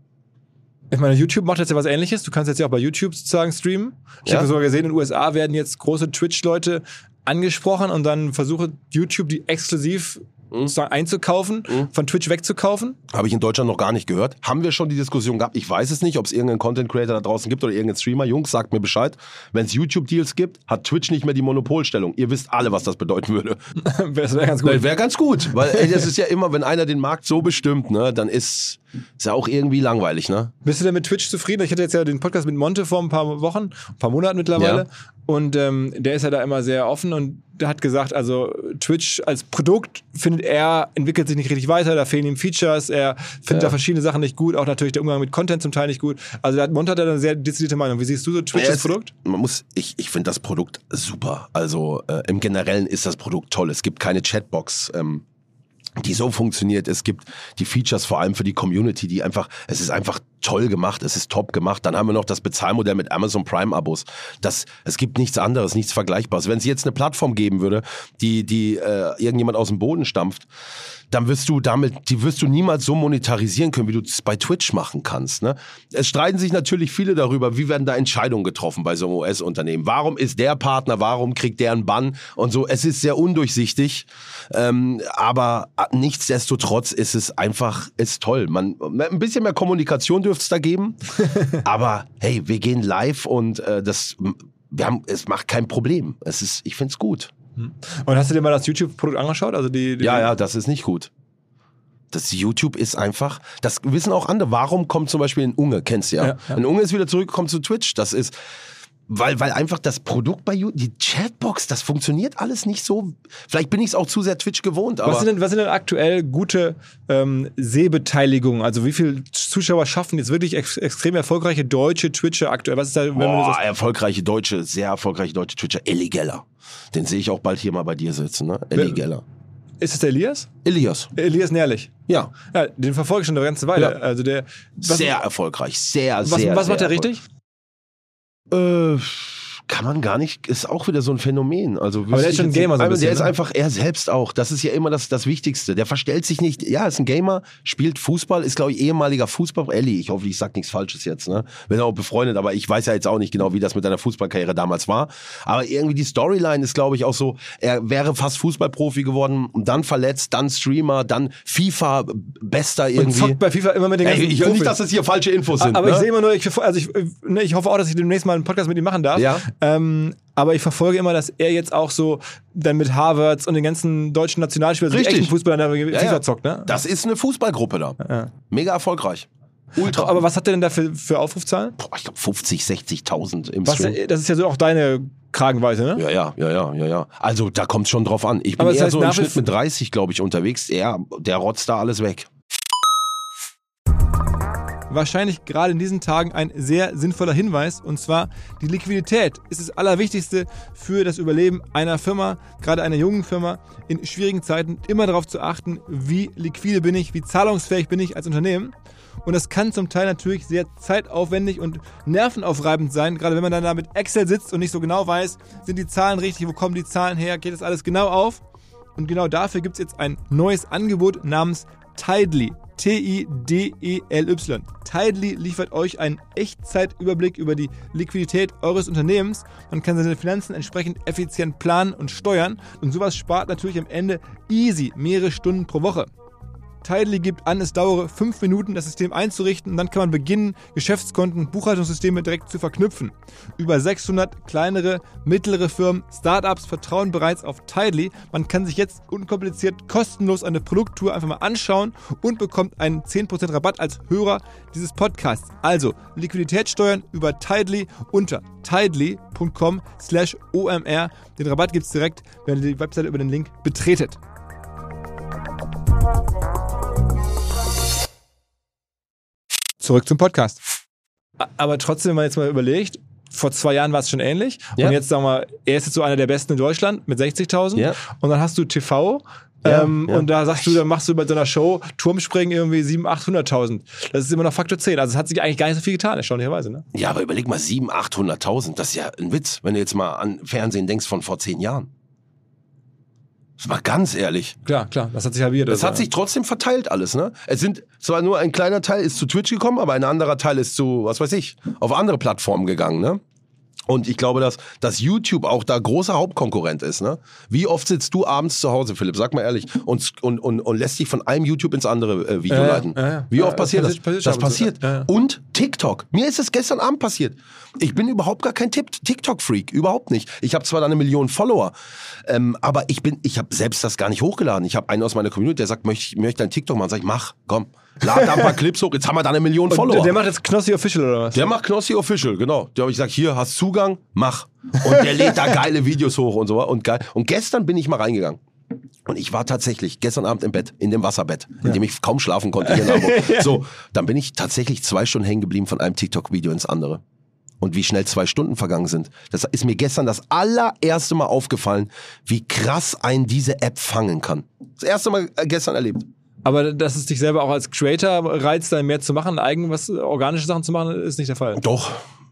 Ich meine, YouTube macht jetzt ja was ähnliches. Du kannst jetzt ja auch bei YouTube sozusagen streamen. Ich Ja. habe sogar gesehen, in den USA werden jetzt große Twitch-Leute angesprochen und dann versuche YouTube die exklusiv Mhm. sozusagen einzukaufen, von Twitch wegzukaufen. Habe ich in Deutschland noch gar nicht gehört. Haben wir schon die Diskussion gehabt? Ich weiß es nicht, ob es irgendeinen Content Creator da draußen gibt oder irgendeinen Streamer. Jungs, sagt mir Bescheid. Wenn es YouTube-Deals gibt, hat Twitch nicht mehr die Monopolstellung. Ihr wisst alle, was das bedeuten würde. das wäre ganz gut. Wäre ganz gut, weil ey, das ist ja immer, wenn einer den Markt so bestimmt, ne, dann ist ist ja auch irgendwie langweilig, ne? Bist du denn mit Twitch zufrieden? Ich hatte jetzt ja den Podcast mit Monte vor ein paar Wochen, ein paar Monaten mittlerweile. Ja. Und ähm, der ist ja da immer sehr offen und hat gesagt, also Twitch als Produkt findet er, entwickelt sich nicht richtig weiter, da fehlen ihm Features, er findet Ja. da verschiedene Sachen nicht gut, auch natürlich der Umgang mit Content zum Teil nicht gut. Also da hat Monte hat da eine sehr dezidierte Meinung. Wie siehst du so Twitch Ja, als Produkt? Man muss, ich, ich finde das Produkt super. Also äh, im Generellen ist das Produkt toll. Es gibt keine Chatbox. Ähm, die so funktioniert. Es gibt die Features vor allem für die Community, die einfach, es ist einfach toll gemacht, es ist top gemacht. Dann haben wir noch das Bezahlmodell mit Amazon Prime Abos. Das, es gibt nichts anderes, nichts Vergleichbares. Wenn es jetzt eine Plattform geben würde, die, die äh, irgendjemand aus dem Boden stampft, dann wirst du damit, die wirst du niemals so monetarisieren können, wie du es bei Twitch machen kannst. Ne? Es streiten sich natürlich viele darüber, wie werden da Entscheidungen getroffen bei so einem US-Unternehmen. Warum ist der Partner, warum kriegt der einen Bann und so. Es ist sehr undurchsichtig, ähm, aber nichtsdestotrotz ist es einfach, ist toll. Man, ein bisschen mehr Kommunikation dürfte es da geben, aber hey, wir gehen live und äh, das, wir haben, es macht kein Problem. Es ist, ich finde es gut. Und hast du dir mal das YouTube-Produkt angeschaut? Also die, die Ja, ja, das ist nicht gut. Das YouTube ist einfach, das wissen auch andere. Warum kommt zum Beispiel ein Unge, kennst du ja. Ja, ja. Ein Unge ist wieder zurückgekommen zu Twitch. Das ist, weil, weil einfach das Produkt bei YouTube, die Chatbox, das funktioniert alles nicht so. Vielleicht bin ich es auch zu sehr Twitch gewohnt, aber Was sind, denn, was sind denn aktuell gute ähm, Sehbeteiligungen? Also wie viele Zuschauer schaffen jetzt wirklich ex extrem erfolgreiche deutsche Twitcher aktuell? Was ist da, wenn man boah, das erfolgreiche deutsche, sehr erfolgreiche deutsche Twitcher, Ellie Geller. Den sehe ich auch bald hier mal bei dir sitzen, ne? Ellie Geller. ist es der Elias? Elias. Elias Nährlich. Ja. Ja, den verfolge ich schon eine ganze Weile. Ja. Also der was, sehr erfolgreich. Sehr, was, sehr. was macht er richtig? Äh, kann man gar nicht, ist auch wieder so ein Phänomen. Also der ist schon ein Gamer so ein aber bisschen, Der ist ne? einfach er selbst auch. Das ist ja immer das, das Wichtigste. Der verstellt sich nicht. Ja, ist ein Gamer, spielt Fußball, ist glaube ich ehemaliger Fußball. Elli, ich hoffe, ich sag nichts Falsches jetzt. Ne? Bin auch befreundet, aber ich weiß ja jetzt auch nicht genau, wie das mit deiner Fußballkarriere damals war. Aber irgendwie die Storyline ist glaube ich auch so. Er wäre fast Fußballprofi geworden, und dann verletzt, dann Streamer, dann FIFA Bester Und irgendwie. zockt bei FIFA immer mit den ganzen Ey, ich will nicht, dass das hier falsche Infos sind. aber ne? ich sehe immer nur, ich, also ich, ne, ich hoffe auch, dass ich demnächst mal einen Podcast mit ihm machen darf. Ja. Ähm, aber ich verfolge immer, dass er jetzt auch so dann mit Harvards und den ganzen deutschen Nationalspielern, also die Richtig. echten Fußballer, da FIFA ja. zockt, ne? Das ist eine Fußballgruppe da. Ja. Mega erfolgreich. Ultra. Aber was hat der denn da für, für Aufrufzahlen? Boah, ich glaube 50, 60.000 im Was, Stream. das ist ja so auch deine Kragenweite, ne? Ja, ja, ja, ja, ja, ja. Also da kommt schon drauf an. Ich bin Aber eher heißt, so im Schnitt mit 30, glaube ich, unterwegs. Er, der rotzt da alles weg. Wahrscheinlich gerade in diesen Tagen ein sehr sinnvoller Hinweis. Und zwar die Liquidität ist das Allerwichtigste für das Überleben einer Firma, gerade einer jungen Firma, in schwierigen Zeiten immer darauf zu achten, wie liquide bin ich, wie zahlungsfähig bin ich als Unternehmen. Und das kann zum Teil natürlich sehr zeitaufwendig und nervenaufreibend sein, gerade wenn man dann da mit Excel sitzt und nicht so genau weiß, sind die Zahlen richtig, wo kommen die Zahlen her, geht das alles genau auf. Und genau dafür gibt es jetzt ein neues Angebot namens Tidely. T-I-D-E-L-Y. Tidely liefert euch einen Echtzeitüberblick über die Liquidität eures Unternehmens. Man kann seine Finanzen entsprechend effizient planen und steuern. Und sowas spart natürlich am Ende easy mehrere Stunden pro Woche. Tidely gibt an, es dauere fünf Minuten, das System einzurichten und dann kann man beginnen, Geschäftskonten, Buchhaltungssysteme direkt zu verknüpfen. Über 600 kleinere, mittlere Firmen, Startups vertrauen bereits auf Tidely. Man kann sich jetzt unkompliziert kostenlos eine Produkttour einfach mal anschauen und bekommt einen 10% Rabatt als Hörer dieses Podcasts. Also Liquidität steuern über Tidely unter tidely.com slash omr. Den Rabatt gibt es direkt, wenn ihr die Webseite über den Link betretet. Zurück zum Podcast. Aber trotzdem, wenn man jetzt mal überlegt, vor zwei Jahren war es schon ähnlich. Ja. Und jetzt sagen wir, er ist jetzt so einer der besten in Deutschland mit 60.000. Ja. Und dann hast du TV. Ja, ähm, ja. Und da sagst du, dann machst du bei so einer Show Turmspringen irgendwie 700.000, 800.000. Das ist immer noch Faktor 10. Also es hat sich eigentlich gar nicht so viel getan, erstaunlicherweise. Ne? Ja, aber überleg mal, 700.000, 800.000, das ist ja ein Witz, wenn du jetzt mal an Fernsehen denkst von vor zehn Jahren. Das mal ganz ehrlich. Klar, klar, das hat sich halbiert. Das also, hat sich trotzdem verteilt alles, ne? Es sind zwar nur ein kleiner Teil ist zu Twitch gekommen, aber ein anderer Teil ist zu, was weiß ich, auf andere Plattformen gegangen, ne? Und ich glaube, dass, dass YouTube auch da großer Hauptkonkurrent ist. Ne? Wie oft sitzt du abends zu Hause, Philipp? Sag mal ehrlich. Und, und, und, und lässt dich von einem YouTube ins andere äh, Video ja, leiten. ja. Wie oft passiert das? passiert- das passiert. Und TikTok. Mir ist es gestern Abend passiert. Ich bin überhaupt gar kein TikTok-Freak. Überhaupt nicht. Ich habe zwar da eine Million Follower, ähm, aber ich bin, ich habe selbst das gar nicht hochgeladen. Ich habe einen aus meiner Community, der sagt, möchte ich möchte ein TikTok machen. Sag ich, mach, komm. Lad da ein paar Clips hoch. Jetzt haben wir da eine Million Follower. der, der macht jetzt Knossi Official oder was? Der macht Knossi Official, genau. Der habe ich gesagt, hier, hast Zugang, mach. Und der lädt da geile Videos hoch und so. Und, geil. und gestern bin ich mal reingegangen. Und ich war tatsächlich gestern Abend im Bett, in dem Wasserbett, in dem ich kaum schlafen konnte hier in Hamburg. So, dann bin ich tatsächlich zwei Stunden hängen geblieben von einem TikTok-Video ins andere. Und wie schnell zwei Stunden vergangen sind. Das ist mir gestern das allererste Mal aufgefallen, wie krass ein diese App fangen kann. Das erste Mal äh, gestern erlebt. Aber dass es dich selber auch als Creator reizt, da mehr zu machen, eigen was organische Sachen zu machen, ist nicht der Fall. Doch.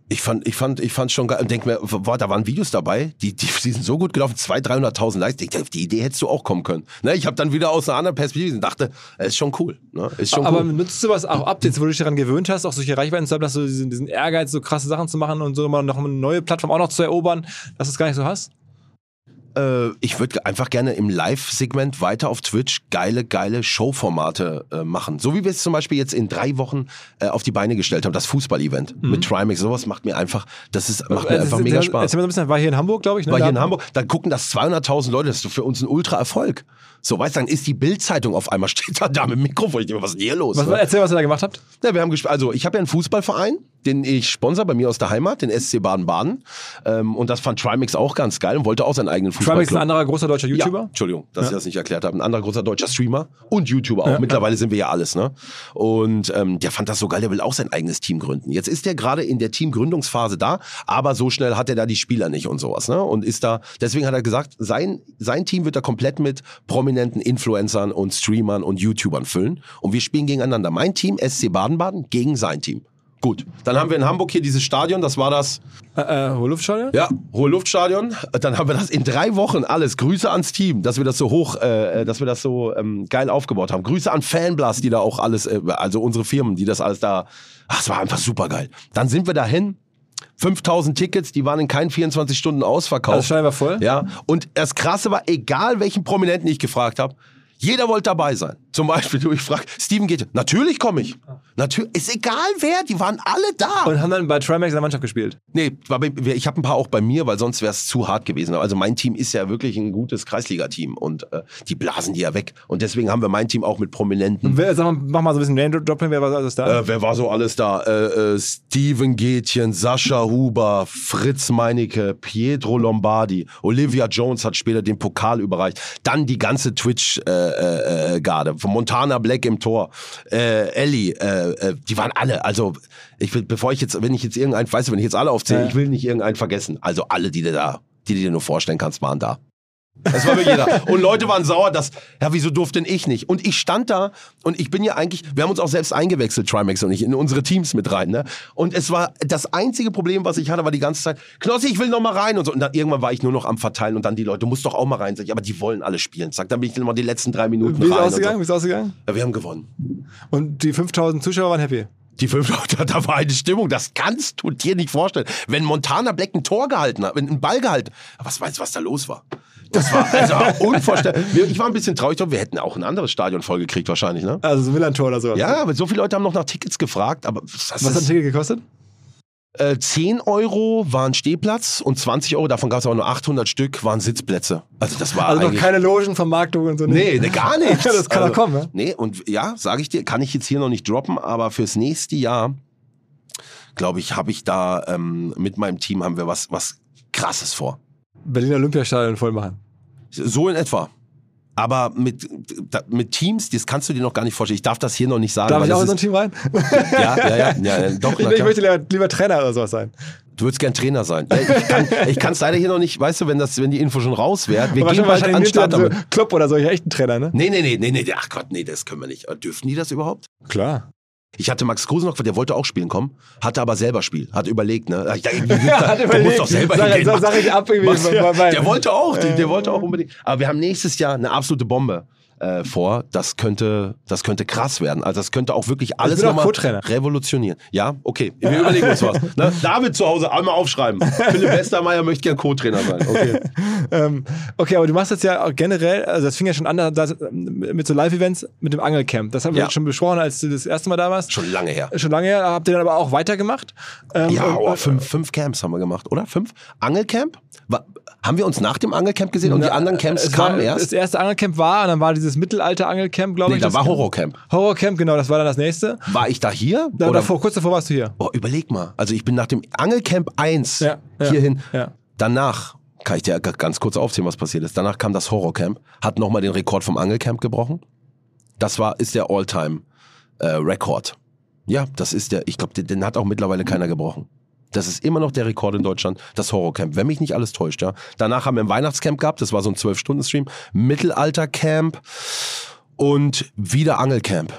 Ich fand, ich fand, ich fand schon geil. Und denk mir, war, da waren Videos dabei, die, die, die sind so gut gelaufen, 200.000, 300.000 Likes. Ich, die Idee hättest du auch kommen können. Ne, ich habe dann wieder aus einer anderen Perspektive und dachte, es ist schon cool. Ne, ist schon Aber cool. nutzt du was auch Updates, wo du dich daran gewöhnt hast, auch solche Reichweiten zu haben, dass du diesen, diesen Ehrgeiz, so krasse Sachen zu machen und so mal noch eine neue Plattform auch noch zu erobern, dass du es gar nicht so hast? Äh, ich würde einfach gerne im Live-Segment weiter auf Twitch geile, geile Showformate äh, machen. So wie wir es zum Beispiel jetzt in drei Wochen äh, auf die Beine gestellt haben, das Fußball-Event mit Trimax. Sowas macht mir einfach, das ist, macht mir Mhm. Äh, einfach das- mega Spaß. Ein bisschen, war hier in Hamburg, glaube ich. Ne? war hier in Hamburg, dann gucken das 200.000 Leute, das ist für uns ein Ultra-Erfolg. So, weißt du, dann ist die Bild-Zeitung auf einmal, steht da, da mit dem Mikrofon, ich denke, was ist denn hier los? Was, ne? erzähl, was ihr da gemacht habt. Ja, wir haben gesp- also ich habe ja einen Fußballverein, den ich sponsor bei mir aus der Heimat, den SC Baden-Baden. Ähm, und das fand Trimax auch ganz geil und wollte auch seinen eigenen Trimax Fußballclub. ist ein anderer großer deutscher YouTuber. Ja, Entschuldigung, dass Ja. ich das nicht erklärt habe. Ein anderer großer deutscher Streamer und YouTuber auch. Mittlerweile sind wir ja alles, ne? Und ähm, der fand das so geil, der will auch sein eigenes Team gründen. Jetzt ist der gerade in der Teamgründungsphase da, aber so schnell hat er da die Spieler nicht und sowas, ne? Und ist da, deswegen hat er gesagt, sein, sein Team wird er komplett mit prominenten Influencern und Streamern und YouTubern füllen. Und wir spielen gegeneinander. Mein Team, SC Baden-Baden, gegen sein Team. Gut, dann haben wir in Hamburg hier dieses Stadion, das war das Äh, äh, Luftstadion? ja, Hohe Luftstadion. Dann haben wir das in drei Wochen alles. Grüße ans Team, dass wir das so hoch, äh, dass wir das so ähm, geil aufgebaut haben. Grüße an Fanblast, die da auch alles, äh, also unsere Firmen, die das alles da. Ach, es war einfach super geil. Dann sind wir dahin. 5000 Tickets, die waren in keinen 24 Stunden ausverkauft. Also Stadion war voll? Ja, und das Krasse war, egal welchen Prominenten ich gefragt habe, jeder wollte dabei sein. Zum Beispiel, du, ich frag, Steven geht, natürlich komme ich. Natürlich, ist egal wer, die waren alle da. Und haben dann bei Trimax in der Mannschaft gespielt. Nee, ich habe ein paar auch bei mir, weil sonst wäre es zu hart gewesen. Also mein Team ist ja wirklich ein gutes Kreisliga-Team und äh, die blasen die ja weg. Und deswegen haben wir mein Team auch mit Prominenten. Wer, sag mal, mach mal so ein bisschen Name-Dropping, wer war alles da? Äh, wer war so alles da? Äh, äh, Steven Gätchen, Sascha Huber, Fritz Meinecke, Pietro Lombardi, Olivia Jones hat später den Pokal überreicht. Dann die ganze Twitch-Garde, von Montana Black im Tor, äh, Ellie, äh, äh, die waren alle. Also, ich will, bevor ich jetzt, wenn ich jetzt irgendeinen, weißt du, wenn ich jetzt alle aufzähle, ich will nicht irgendeinen vergessen. Also alle, die du da, die du dir nur vorstellen kannst, waren da. Das war wirklich jeder. Und Leute waren sauer, dass, ja, wieso durfte denn ich nicht? Und ich stand da und ich bin ja eigentlich, wir haben uns auch selbst eingewechselt, Trimax und ich, in unsere Teams mit rein, ne? Und es war, das einzige Problem, was ich hatte, war die ganze Zeit, Knossi, ich will noch mal rein und so. Und dann irgendwann war ich nur noch am Verteilen und dann die Leute, du musst doch auch mal rein. Sag ich, aber die wollen alle spielen. Sag, dann bin ich dann mal die letzten drei Minuten Wie ist rein. Ausgegangen? so. Wie ist es ausgegangen? Ja, wir haben gewonnen. Und die 5000 Zuschauer waren happy. Die fünf, da, da war eine Stimmung, das kannst du dir nicht vorstellen. Wenn Montana Black ein Tor gehalten hat, wenn ein Ball gehalten, was meinst du, was da los war? Das war also unvorstellbar. Ich war ein bisschen traurig, wir hätten auch ein anderes Stadion vollgekriegt wahrscheinlich, ne? Also so ein Millantor oder so. Ja, aber so viele Leute haben noch nach Tickets gefragt, aber Was hat ein Ticket gekostet? äh, 10 Euro waren Stehplatz und 20 Euro, davon gab es aber nur 800 Stück, waren Sitzplätze. Also das war Also noch keine Logenvermarktung und so. Nee, nee, gar nichts. das kann also, doch kommen, ja? Nee, und ja, sage ich dir, kann ich jetzt hier noch nicht droppen, aber fürs nächste Jahr, glaube ich, habe ich da ähm, mit meinem Team haben wir was, was krasses vor. Berliner Olympiastadion voll machen. So in etwa. Aber mit, mit Teams, das kannst du dir noch gar nicht vorstellen. Ich darf das hier noch nicht sagen. Darf ich auch in so ein Team rein? ja, ja, ja, ja, ja, doch, Ich, ich möchte lieber, lieber Trainer oder sowas sein. Du würdest gern Trainer sein. Ich kann kann's leider hier noch nicht, weißt du, wenn, das, wenn die Info schon raus wäre. Wir gehen bald an den Start dann so damit. Klopp oder solche echten Trainer, ne? Nee, nee, nee, nee, nee, ach Gott, nee, das können wir nicht. Dürften die das überhaupt? Klar. Ich hatte Max Kruse noch, der wollte auch spielen kommen, hatte aber selber Spiel, hat überlegt, ne? Ich dachte, hat du überlegt. musst doch selber Sag- hingehen. sag- sag ich ab bei- ja, der wollte auch, der, der wollte auch unbedingt. Aber wir haben nächstes Jahr eine absolute Bombe äh, vor. Das könnte, das könnte krass werden. Also das könnte auch wirklich alles bin auch nochmal revolutionieren. Ja, okay. Wir überlegen uns was. Ne? David zu Hause einmal aufschreiben. Philipp Westermeier möchte gern Co-Trainer sein. Okay. Ähm, okay, aber du machst jetzt ja auch generell, also das fing ja schon an, das, mit so Live-Events mit dem Angelcamp. Das haben wir Ja. schon besprochen, als du das erste Mal da warst. Schon lange her. Schon lange her, habt ihr dann aber auch weitergemacht. Ähm, Ja, und- oh, fünf, fünf Camps haben wir gemacht, oder? Fünf? Angelcamp? Haben wir uns nach dem Angelcamp gesehen und die anderen Camps kamen war, erst? Das erste Angelcamp war, und dann war dieses Mittelalter-Angelcamp, glaube Nee, ich. da das- war Horrorcamp. Horrorcamp, genau, das war dann das nächste. War ich da hier? Da, oder? davor, kurz davor warst du hier. Oh, überleg mal. Also ich bin nach dem Angelcamp 1 Ja, ja, hierhin. ja. Danach, kann ich dir ganz kurz aufzählen, was passiert ist. Danach kam das Horrorcamp, hat nochmal den Rekord vom Angelcamp gebrochen. Das war, ist der All-Time-Rekord. ja, das ist der, ich glaube, den, den hat auch mittlerweile keiner gebrochen. Das ist immer noch der Rekord in Deutschland, das Horrorcamp, wenn mich nicht alles täuscht, ja. Danach haben wir ein Weihnachtscamp gehabt, das war so ein 12-Stunden-Stream, Mittelaltercamp und wieder Angelcamp.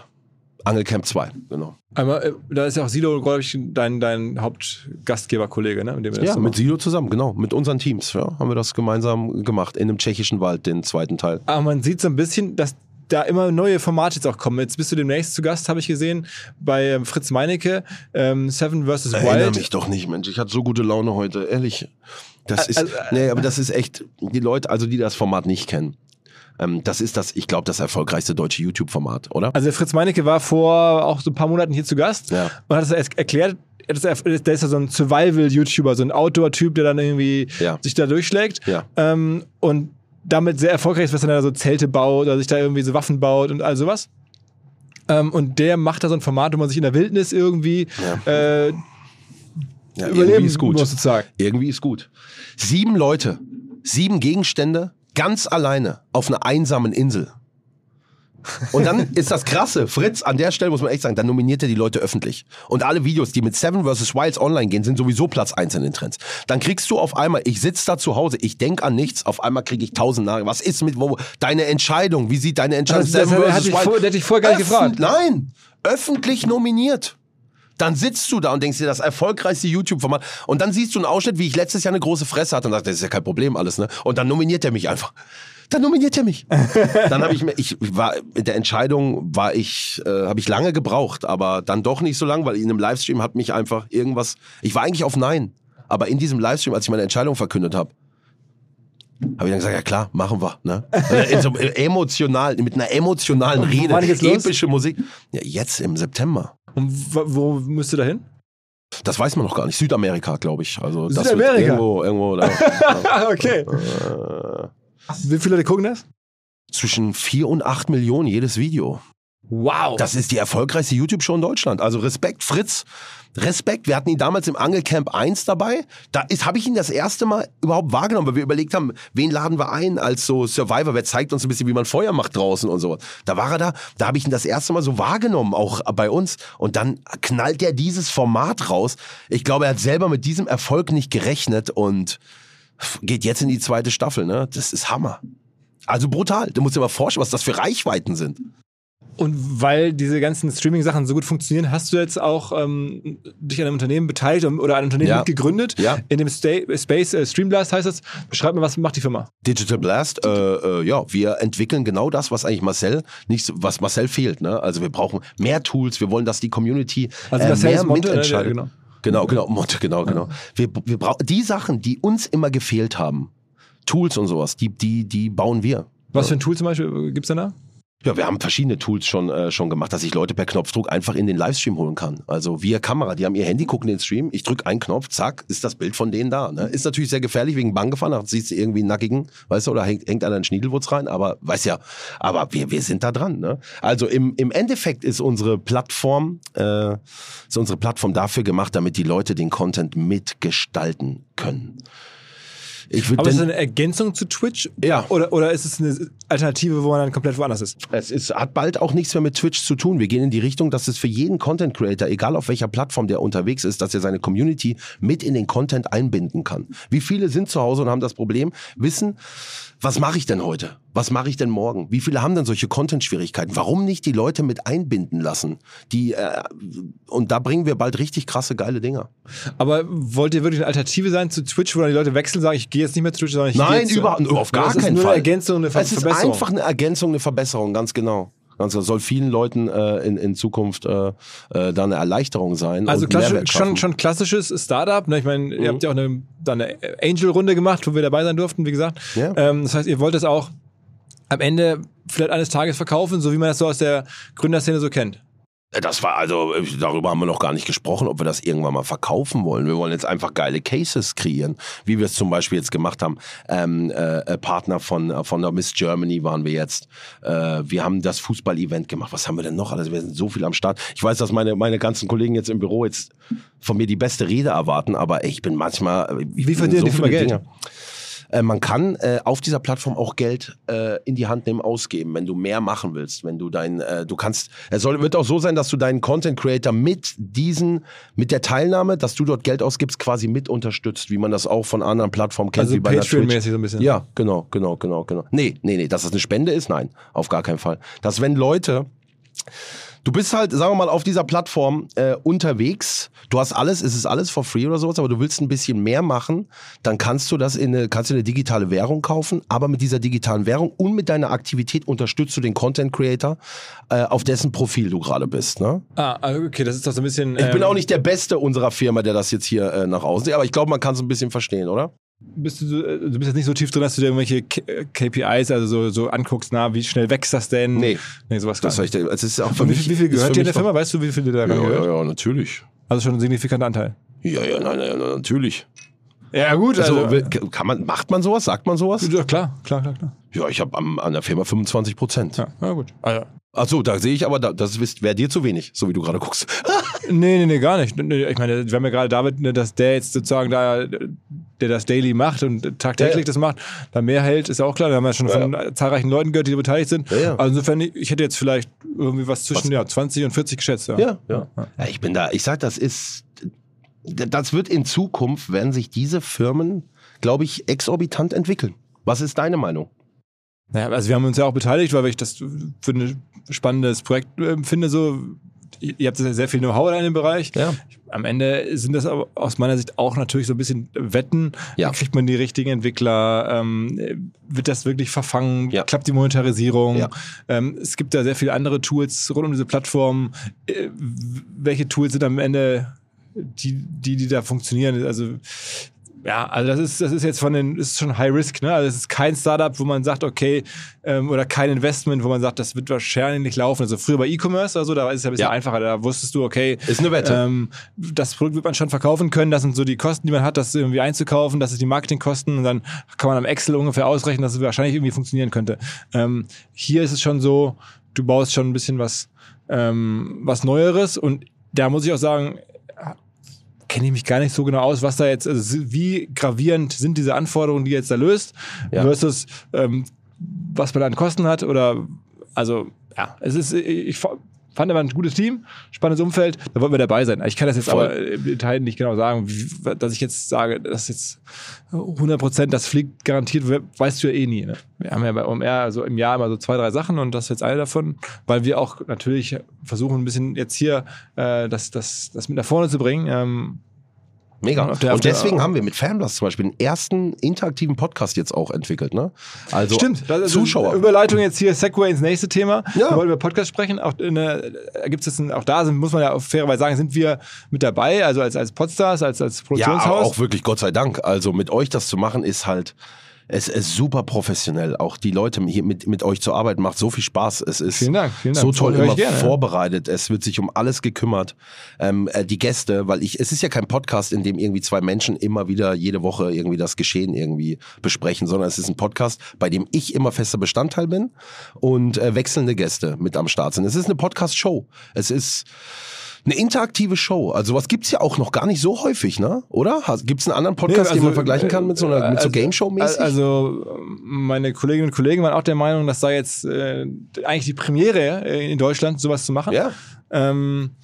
Angelcamp 2, genau. Einmal, äh, da ist ja auch Silo, glaube ich, dein, dein Hauptgastgeberkollege, ne? Mit Ja, mit. Silo zusammen, genau. Mit unseren Teams, ja, haben wir das gemeinsam gemacht. In einem tschechischen Wald, den zweiten Teil. Aber man sieht so ein bisschen, dass da immer neue Formate jetzt auch kommen. Jetzt bist du demnächst zu Gast, habe ich gesehen, bei ähm, Fritz Meinecke, ähm, Seven vs. Erinnere Wild. mich doch nicht, Mensch. Ich hatte so gute Laune heute, ehrlich. Das ist, Also, nee, aber das ist echt, die Leute, also die das Format nicht kennen. Ähm, das ist das, ich glaube, das erfolgreichste deutsche YouTube-Format, oder? Also Fritz Meinecke war vor auch so ein paar Monaten hier zu Gast Ja. und hat es erst erklärt, er das er- der ist ja so ein Survival-YouTuber, so ein Outdoor-Typ, der dann irgendwie Ja. sich da durchschlägt. Ja. Ähm, und damit sehr erfolgreich ist, was er da so Zelte baut oder sich da irgendwie so Waffen baut und all sowas. Ähm, und der macht da so ein Format, wo man sich in der Wildnis irgendwie äh, ja, überleben irgendwie ist gut. muss, sozusagen. Irgendwie ist gut. Sieben Leute, sieben Gegenstände, ganz alleine auf einer einsamen Insel. Und dann ist das krasse, Fritz, an der Stelle muss man echt sagen, dann nominiert er die Leute öffentlich. Und alle Videos, die mit Seven vs. Wilds online gehen, sind sowieso Platz 1 in den Trends. Dann kriegst du auf einmal, ich sitze da zu Hause, ich denk an nichts, auf einmal kriege ich tausend Nachrichten. Was ist mit, wo, deine Entscheidung, wie sieht deine Entscheidung das- Seven vs. dich Wild- vor- hat dich vorher gar nicht gefragt. Nein, öffentlich nominiert. Dann sitzt du da und denkst dir, das erfolgreichste YouTube-Format. Und dann siehst du einen Ausschnitt, wie ich letztes Jahr eine große Fresse hatte und sagst, das ist ja kein Problem alles, ne? Und dann nominiert er mich einfach. Dann nominiert er mich. dann habe ich mir, ich war mit der Entscheidung war ich, äh, habe ich lange gebraucht, aber dann doch nicht so lang, weil in einem Livestream hat mich einfach irgendwas. Ich war eigentlich auf Nein, aber in diesem Livestream, als ich meine Entscheidung verkündet habe, habe ich dann gesagt, ja klar, machen wir. Ne? Also In so einem emotional, mit einer emotionalen Rede, jetzt los? epische Musik. Ja, jetzt im September. Und wo, müsst ihr da hin? Das weiß man noch gar nicht. Südamerika, glaube ich. Also Südamerika? Irgendwo, irgendwo da, Ah, okay. äh, Wie viele Leute gucken das? zwischen 4 und 8 Millionen jedes Video. Wow. Das ist die erfolgreichste YouTube-Show in Deutschland. Also Respekt, Fritz. Respekt. Wir hatten ihn damals im Angelcamp 1 dabei. Da habe ich ihn das erste Mal überhaupt wahrgenommen, weil wir überlegt haben, wen laden wir ein als so Survivor? Wer zeigt uns ein bisschen, wie man Feuer macht draußen und so. Da war er da. Da habe ich ihn das erste Mal so wahrgenommen, auch bei uns. Und dann knallt er dieses Format raus. Ich glaube, er hat selber mit diesem Erfolg nicht gerechnet und geht jetzt in die zweite Staffel. Ne? Das ist Hammer. Also brutal. Du musst dir mal vorstellen, was das für Reichweiten sind. Und weil diese ganzen Streaming-Sachen so gut funktionieren, hast du jetzt auch ähm, dich an einem Unternehmen beteiligt oder ein Unternehmen Ja. mitgegründet. Ja. In dem Sta Space äh, Streamblast heißt es. Beschreib mir, was macht die Firma? Digital Blast, äh, äh, ja, wir entwickeln genau das, was eigentlich Marcel nicht, was Marcel fehlt. Ne? Also wir brauchen mehr Tools. Wir wollen, dass die Community Also äh, Marcel mehr Monte, ne? mitentscheidet. Genau. Genau, genau, Monte, genau, genau. Wir, wir brauchen die Sachen, die uns immer gefehlt haben, Tools und sowas, die, die, die bauen wir. Was für ein Tool zum Beispiel gibt es da? Ja, wir haben verschiedene Tools schon, äh, schon gemacht, dass ich Leute per Knopfdruck einfach in den Livestream holen kann. Also via Kamera. Die haben ihr Handy, gucken den Stream, ich drücke einen Knopf, zack, ist das Bild von denen da. Ne? Ist natürlich sehr gefährlich wegen Bankgefahren, da siehst du irgendwie einen nackigen, weißt du, oder hängt, hängt einer einen Schniedelwurz rein, aber weiß ja, aber wir, wir sind da dran. Ne? Also im, im Endeffekt ist unsere Plattform, äh, ist unsere Plattform dafür gemacht, damit die Leute den Content mitgestalten können. Ich Aber ist das denn- eine Ergänzung zu Twitch? Ja. Oder, oder ist es eine Alternative, wo man dann komplett woanders ist? Es ist, hat bald auch nichts mehr mit Twitch zu tun. Wir gehen in die Richtung, dass es für jeden Content Creator, egal auf welcher Plattform der unterwegs ist, dass er seine Community mit in den Content einbinden kann. Wie viele sind zu Hause und haben das Problem, wissen, was mache ich denn heute? Was mache ich denn morgen? Wie viele haben denn solche Content-Schwierigkeiten? Warum nicht die Leute mit einbinden lassen? Die, äh, und da bringen wir bald richtig krasse, geile Dinger. Aber wollt ihr wirklich eine Alternative sein zu Twitch, wo dann die Leute wechseln und sagen, ich gehe jetzt nicht mehr zu Twitch, sondern ich gehe Nein, jetzt zu- überhaupt, auf gar ist es keinen nur Fall. eine Ergänzung, eine Ver es ist Verbesserung? einfach eine Ergänzung, eine Verbesserung, ganz genau. Ganz genau. Soll vielen Leuten äh, in, in Zukunft äh, äh, da eine Erleichterung sein. Also und klassisch, schon, schon klassisches Startup. Ne? Ich meine, Mhm. ihr habt ja auch eine, eine Angel-Runde gemacht, wo wir dabei sein durften, wie gesagt. Ja. Ähm, das heißt, ihr wollt es auch am Ende vielleicht eines Tages verkaufen, so wie man das so aus der Gründerszene so kennt. Äh, Das war also, äh, darüber haben wir noch gar nicht gesprochen, ob wir das irgendwann mal verkaufen wollen. Wir wollen jetzt einfach geile Cases kreieren, wie wir es zum Beispiel jetzt gemacht haben. Ähm, äh, äh, Partner von, von der Miss Germany waren wir jetzt. Äh, wir haben das Fußball-Event gemacht. Was haben wir denn noch alles? Wir sind so viel am Start. Ich weiß, dass meine, meine ganzen Kollegen jetzt im Büro jetzt von mir die beste Rede erwarten, aber ey, ich bin manchmal. äh, Wie verdient die Firma Geld? Äh, man kann äh, auf dieser Plattform auch Geld äh, in die Hand nehmen, ausgeben, wenn du mehr machen willst, wenn du dein, äh, du kannst, es soll, wird auch so sein, dass du deinen Content Creator mit diesen, mit der Teilnahme, dass du dort Geld ausgibst, quasi mit unterstützt, wie man das auch von anderen Plattformen kennt, Also wie bei. Patreon-mäßig so ein bisschen. Ja, genau, genau, genau, genau. Nee, nee, nee, dass das eine Spende ist, nein, auf gar keinen Fall. Dass wenn Leute, du bist halt, sagen wir mal, auf dieser Plattform äh, unterwegs, du hast alles, es ist alles for free oder sowas, aber du willst ein bisschen mehr machen, dann kannst du das in eine, kannst du eine digitale Währung kaufen, aber mit dieser digitalen Währung und mit deiner Aktivität unterstützt du den Content Creator, äh, auf dessen Profil du gerade bist, ne? Ah, also okay, das ist doch so ein bisschen. Ich bin ähm, auch nicht der Beste unserer Firma, der das jetzt hier äh, nach außen, aber ich glaube, man kann es ein bisschen verstehen, oder? Bist du, äh, du bist jetzt nicht so tief drin, dass du dir irgendwelche K äh, KPIs, also so, so anguckst, na, wie schnell wächst das denn? Nee. Nee, sowas Das ich es ist auch für Und mich, viel- wie viel gehört dir in der Firma? Weißt du, wie viel dir da Ja, gehört? ja, ja, natürlich. Also schon ein signifikanter Anteil. Ja, ja, nein, nein, natürlich. Ja, gut, Also, also. kann man, macht man sowas? Sagt man sowas? ja, klar, klar, klar, klar. Ja, ich habe an der Firma 25 Prozent. Ja, na gut. Ah, ja. Achso, da sehe ich aber, da, das wäre dir zu wenig, so wie du gerade guckst. Nee, nee, nee, gar nicht. Ich meine, wir haben ja gerade David, ne, dass der jetzt sozusagen da, der das daily macht und tagtäglich Ja, ja. das macht, da mehr hält, ist ja auch klar. Da haben wir schon von zahlreichen Leuten gehört, die beteiligt sind. Ja, ja. Also insofern, ich hätte jetzt vielleicht irgendwie was zwischen Ja, 20 und 40 geschätzt. Ja. ja, ja. ja ich bin da, ich sag, das ist, das wird in Zukunft, werden sich diese Firmen, glaube ich, exorbitant entwickeln. Was ist deine Meinung? Naja, also wir haben uns ja auch beteiligt, weil ich das für ein spannendes Projekt äh, finde. So, ihr habt sehr viel Know-how in dem Bereich. Ja. Am Ende sind das aber aus meiner Sicht auch natürlich so ein bisschen Wetten. Ja. Kriegt man die richtigen Entwickler? Ähm, wird das wirklich verfangen? Ja. Klappt die Monetarisierung? Ähm, es gibt da sehr viele andere Tools rund um diese Plattform. Äh, welche Tools sind am Ende die, die, die da funktionieren? Also ja, also das ist, das ist jetzt von den, ist schon High Risk, ne? Also es ist kein Startup, wo man sagt, okay, ähm, oder kein Investment, wo man sagt, das wird wahrscheinlich nicht laufen. Also früher bei E-Commerce oder so, da ist es ja ein bisschen Ja. einfacher. Da wusstest du, okay, Ist eine Wette. ähm, das Produkt wird man schon verkaufen können. Das sind so die Kosten, die man hat, das irgendwie einzukaufen. Das ist die Marketingkosten. Und dann kann man am Excel ungefähr ausrechnen, dass es wahrscheinlich irgendwie funktionieren könnte. Ähm, hier ist es schon so, du baust schon ein bisschen was, ähm, was Neueres. Und da muss ich auch sagen, kenne ich mich gar nicht so genau aus, was da jetzt, also wie gravierend sind diese Anforderungen, die jetzt da löst, Ja. versus ähm, was man an Kosten hat oder also ja, es ist, ich fand aber ein gutes Team, spannendes Umfeld, da wollten wir dabei sein. Ich kann das jetzt Voll. aber im Detail nicht genau sagen, wie, dass ich jetzt sage, dass jetzt 100 Prozent, das fliegt garantiert, we- weißt du ja eh nie. Ne? Wir haben ja bei OMR also im Jahr immer so zwei, drei Sachen und das ist jetzt eine davon, weil wir auch natürlich versuchen, ein bisschen jetzt hier äh, das, das, das mit nach vorne zu bringen. Ähm, Mega. Auf und deswegen haben wir mit Fanblast zum Beispiel den ersten interaktiven Podcast jetzt auch entwickelt, ne? Also Stimmt, ist Zuschauer. Überleitung jetzt hier, Segway ins nächste Thema. Ja. Wir wollen über Podcast sprechen. Auch, äh, gibt's jetzt ein, auch da sind, muss man ja fairerweise sagen, sind wir mit dabei, also als, als Podstars, als, als Ja, Produktionshaus. auch wirklich, Gott sei Dank. Also mit euch das zu machen, ist halt, es ist super professionell. Auch die Leute hier mit, mit euch zu arbeiten macht so viel Spaß. Es ist Vielen Dank, vielen Dank. so toll immer gerne, vorbereitet. Es wird sich um alles gekümmert. Ähm, äh, die Gäste, weil ich, es ist ja kein Podcast, in dem irgendwie zwei Menschen immer wieder jede Woche irgendwie das Geschehen irgendwie besprechen, sondern es ist ein Podcast, bei dem ich immer fester Bestandteil bin und äh, wechselnde Gäste mit am Start sind. Es ist eine Podcast-Show. Es ist Eine interaktive Show. Also was gibt's ja auch noch gar nicht so häufig, ne? Oder? Gibt es einen anderen Podcast, Nee, den man also, vergleichen kann mit so einer mit so also- Game Show mäßig? Also meine Kolleginnen und Kollegen waren auch der Meinung, dass da jetzt äh, eigentlich die Premiere äh, in Deutschland sowas zu machen. ja. Ähm,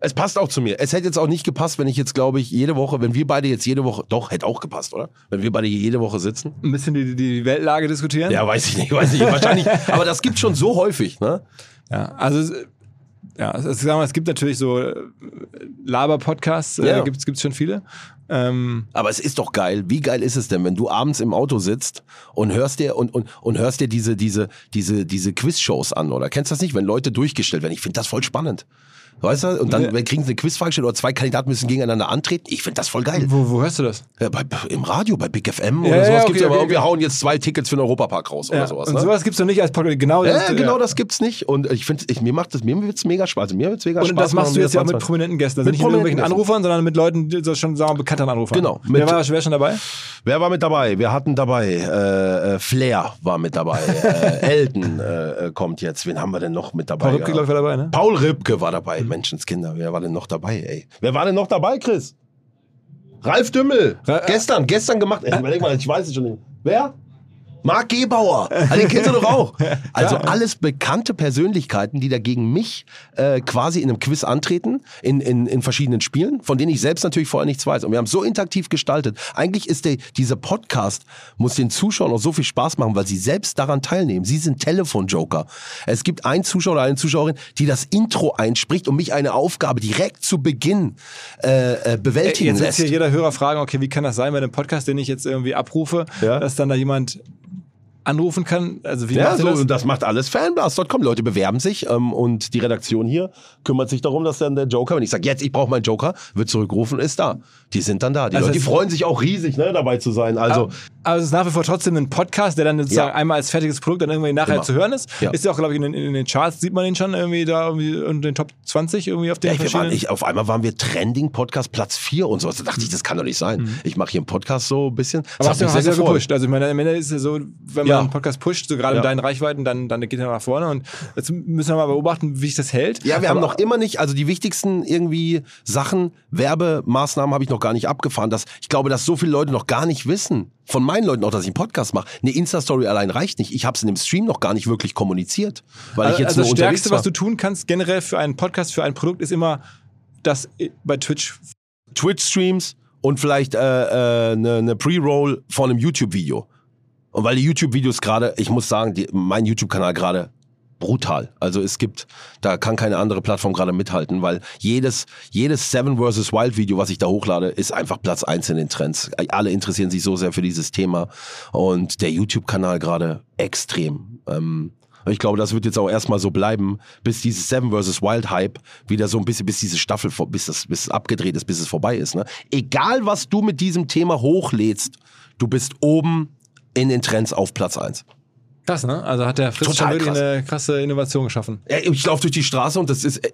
Es passt auch zu mir. Es hätte jetzt auch nicht gepasst, wenn ich jetzt, glaube ich, jede Woche, wenn wir beide jetzt jede Woche, doch, hätte auch gepasst, oder? Wenn wir beide hier jede Woche sitzen. ein bisschen die, die Weltlage diskutieren. Ja, weiß ich nicht, weiß ich nicht. Wahrscheinlich. Aber das gibt schon so häufig, ne? Ja, also es- ja, es, es, sagen wir, es gibt natürlich so äh, Laber-Podcasts, äh, Ja. gibt's gibt's schon viele. Ähm, Aber es ist doch geil. Wie geil ist es denn, wenn du abends im Auto sitzt und hörst dir und, und, und hörst dir diese, diese, diese, diese Quiz-Shows an, oder? Kennst du das nicht, wenn Leute durchgestellt werden? Ich finde das voll spannend. Weißt du? Und dann Ja. kriegen sie eine Quizfrage gestellt oder zwei Kandidaten müssen gegeneinander antreten. Ich finde das voll geil. wo, wo hörst du das? Ja, bei, Im Radio, bei Big FM Ja, oder ja, sowas okay, gibt's aber. okay, und wir okay. hauen jetzt zwei Tickets für den Europapark raus oder sowas. und Ne? sowas gibt's doch nicht als Podcast. Genau, ja, das, genau, das gibt's nicht. Und ich finde, ich, mir macht das, mir wird's mega Spaß. Also mir wird's mega Und Spaß. das machst du jetzt ja auch mit prominenten Gästen. Also Mit nicht mit irgendwelchen prominenten Anrufern, sondern mit Leuten, die so schon sagen wir, bekannten Anrufern. Genau. Wer Mit- war wer schon dabei? Wer war mit dabei? Wir hatten dabei, äh, äh, Flair war mit dabei, äh, Elton äh, äh, kommt jetzt. Wen haben wir denn noch mit dabei? Paul Rübke, glaube ich, war dabei, ne? Paul Ripke war dabei, Menschenskinder. Wer war denn noch dabei, ey? Wer war denn noch dabei, Chris? Ralf Dümmel. Ra- gestern, gestern gemacht. Ey, überleg mal, ich weiß es schon nicht. Wer? Marc Gebauer. Ah, Den kennst du doch auch. Also alles bekannte Persönlichkeiten, die dagegen mich äh, quasi in einem Quiz antreten, in, in, in verschiedenen Spielen, von denen ich selbst natürlich vorher nichts weiß. Und wir haben so interaktiv gestaltet. Eigentlich ist der, dieser Podcast, muss den Zuschauern auch so viel Spaß machen, weil sie selbst daran teilnehmen. Sie sind Telefonjoker. Es gibt einen Zuschauer oder eine Zuschauerin, die das Intro einspricht und mich eine Aufgabe direkt zu Beginn äh, äh, bewältigen Jetzt wird lässt. hier jeder Hörer fragen, okay, wie kann das sein bei einem Podcast, den ich jetzt irgendwie abrufe, Ja. dass dann da jemand anrufen kann? Also wie Ja, so, das? das macht alles Fanblast.com. Leute bewerben sich ähm, und die Redaktion hier kümmert sich darum, dass dann der Joker, wenn ich sage, jetzt, ich brauche meinen Joker, wird zurückgerufen, ist da. Die sind dann da. Die Also Leute, die freuen sich auch riesig, ne, dabei zu sein. Also, Also es ist nach wie vor trotzdem ein Podcast, der dann sozusagen Ja. einmal als fertiges Produkt dann irgendwie nachher Immer. zu hören ist. Ja. Ist ja auch, glaube ich, in den, in den Charts sieht man den schon irgendwie da irgendwie in den Top 20 irgendwie auf den waren, verschiedenen. ich, auf einmal waren wir Trending-Podcast Platz 4 und so. Da dachte ich, das kann doch nicht sein. Ich mache hier einen Podcast so ein bisschen. Das Mhm. Aber hat hast du hast sehr ja gepusht. Also ich meine, am Ende ist es so, wenn man Ja. einen Podcast pusht, so gerade Ja. in deinen Reichweiten, dann, dann geht er nach vorne. Und jetzt müssen wir mal beobachten, wie sich das hält. Ja, wir haben Aber- noch immer nicht, also die wichtigsten irgendwie Sachen, Werbemaßnahmen habe ich noch gar nicht abgefahren. Dass, ich glaube, dass so viele Leute noch gar nicht wissen, von meinen Leuten auch, dass ich einen Podcast mache. Eine Insta-Story allein reicht nicht. Ich habe es in dem Stream noch gar nicht wirklich kommuniziert, weil ich jetzt also nur das Stärkste, was du tun kannst, generell für einen Podcast, für ein Produkt, ist immer das bei Twitch. Twitch-Streams und vielleicht eine äh, ne, ne Pre-Roll von einem YouTube-Video. Und weil die YouTube-Videos gerade, ich muss sagen, die, mein YouTube-Kanal gerade brutal. Also es gibt, da kann keine andere Plattform gerade mithalten, weil jedes, jedes Seven vs. Wild Video, was ich da hochlade, ist einfach Platz eins in den Trends. Alle interessieren sich so sehr für dieses Thema und der YouTube-Kanal gerade extrem. Ähm, ich glaube, das wird jetzt auch erstmal so bleiben, bis dieses Seven vs. Wild Hype wieder so ein bisschen, bis diese Staffel, bis das, bis es abgedreht ist, bis es vorbei ist. Ne? Egal, was du mit diesem Thema hochlädst, du bist oben in den Trends auf Platz eins. Krass, ne? Also hat der Fritz krass. eine krasse Innovation geschaffen. Ich laufe durch die Straße und das ist, äh,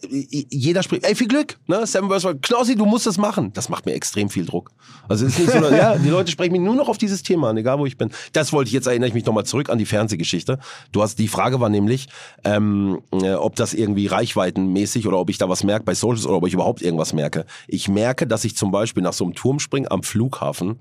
jeder spricht, ey, viel Glück, ne? Seven vs. Wild. Knossi, du musst das machen. Das macht mir extrem viel Druck. Also es ist nicht so, ja, die Leute sprechen mich nur noch auf dieses Thema an, egal wo ich bin. Das wollte ich, jetzt erinnere ich mich nochmal zurück an die Fernsehgeschichte. Du hast, die Frage war nämlich, ähm, äh, ob das irgendwie reichweitenmäßig oder ob ich da was merke bei Socials oder ob ich überhaupt irgendwas merke. Ich merke, dass ich zum Beispiel nach so einem Turmspringen am Flughafen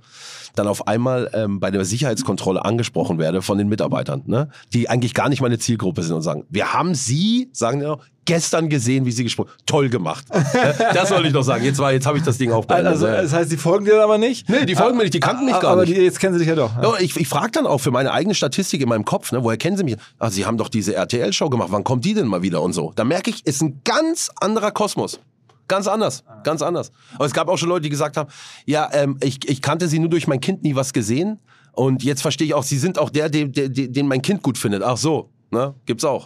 dann auf einmal ähm, bei der Sicherheitskontrolle angesprochen werde von den Mitarbeitern, ne? Die eigentlich gar nicht meine Zielgruppe sind und sagen, wir haben Sie, sagen die noch, gestern gesehen, wie Sie gesprochen Toll gemacht. Ja, das wollte ich noch sagen. Jetzt, war, jetzt habe ich das Ding auch beendet. Also, Ja. das heißt, die folgen dir aber nicht? Nee, die folgen mir nicht, die kannten mich gar aber nicht. Die, jetzt kennen sie dich ja doch. Ja, ich ich frage dann auch für meine eigene Statistik in meinem Kopf, ne, woher kennen Sie mich? Ah, Sie haben doch diese RTL-Show gemacht, wann kommt die denn mal wieder und so. Da merke ich, ist ein ganz anderer Kosmos. Ganz anders, ganz anders. Aber es gab auch schon Leute, die gesagt haben, ja, ähm, ich, ich kannte Sie nur durch mein Kind nie was gesehen und jetzt verstehe ich auch, Sie sind auch der, den, den, den mein Kind gut findet. Ach so, ne, gibt's auch.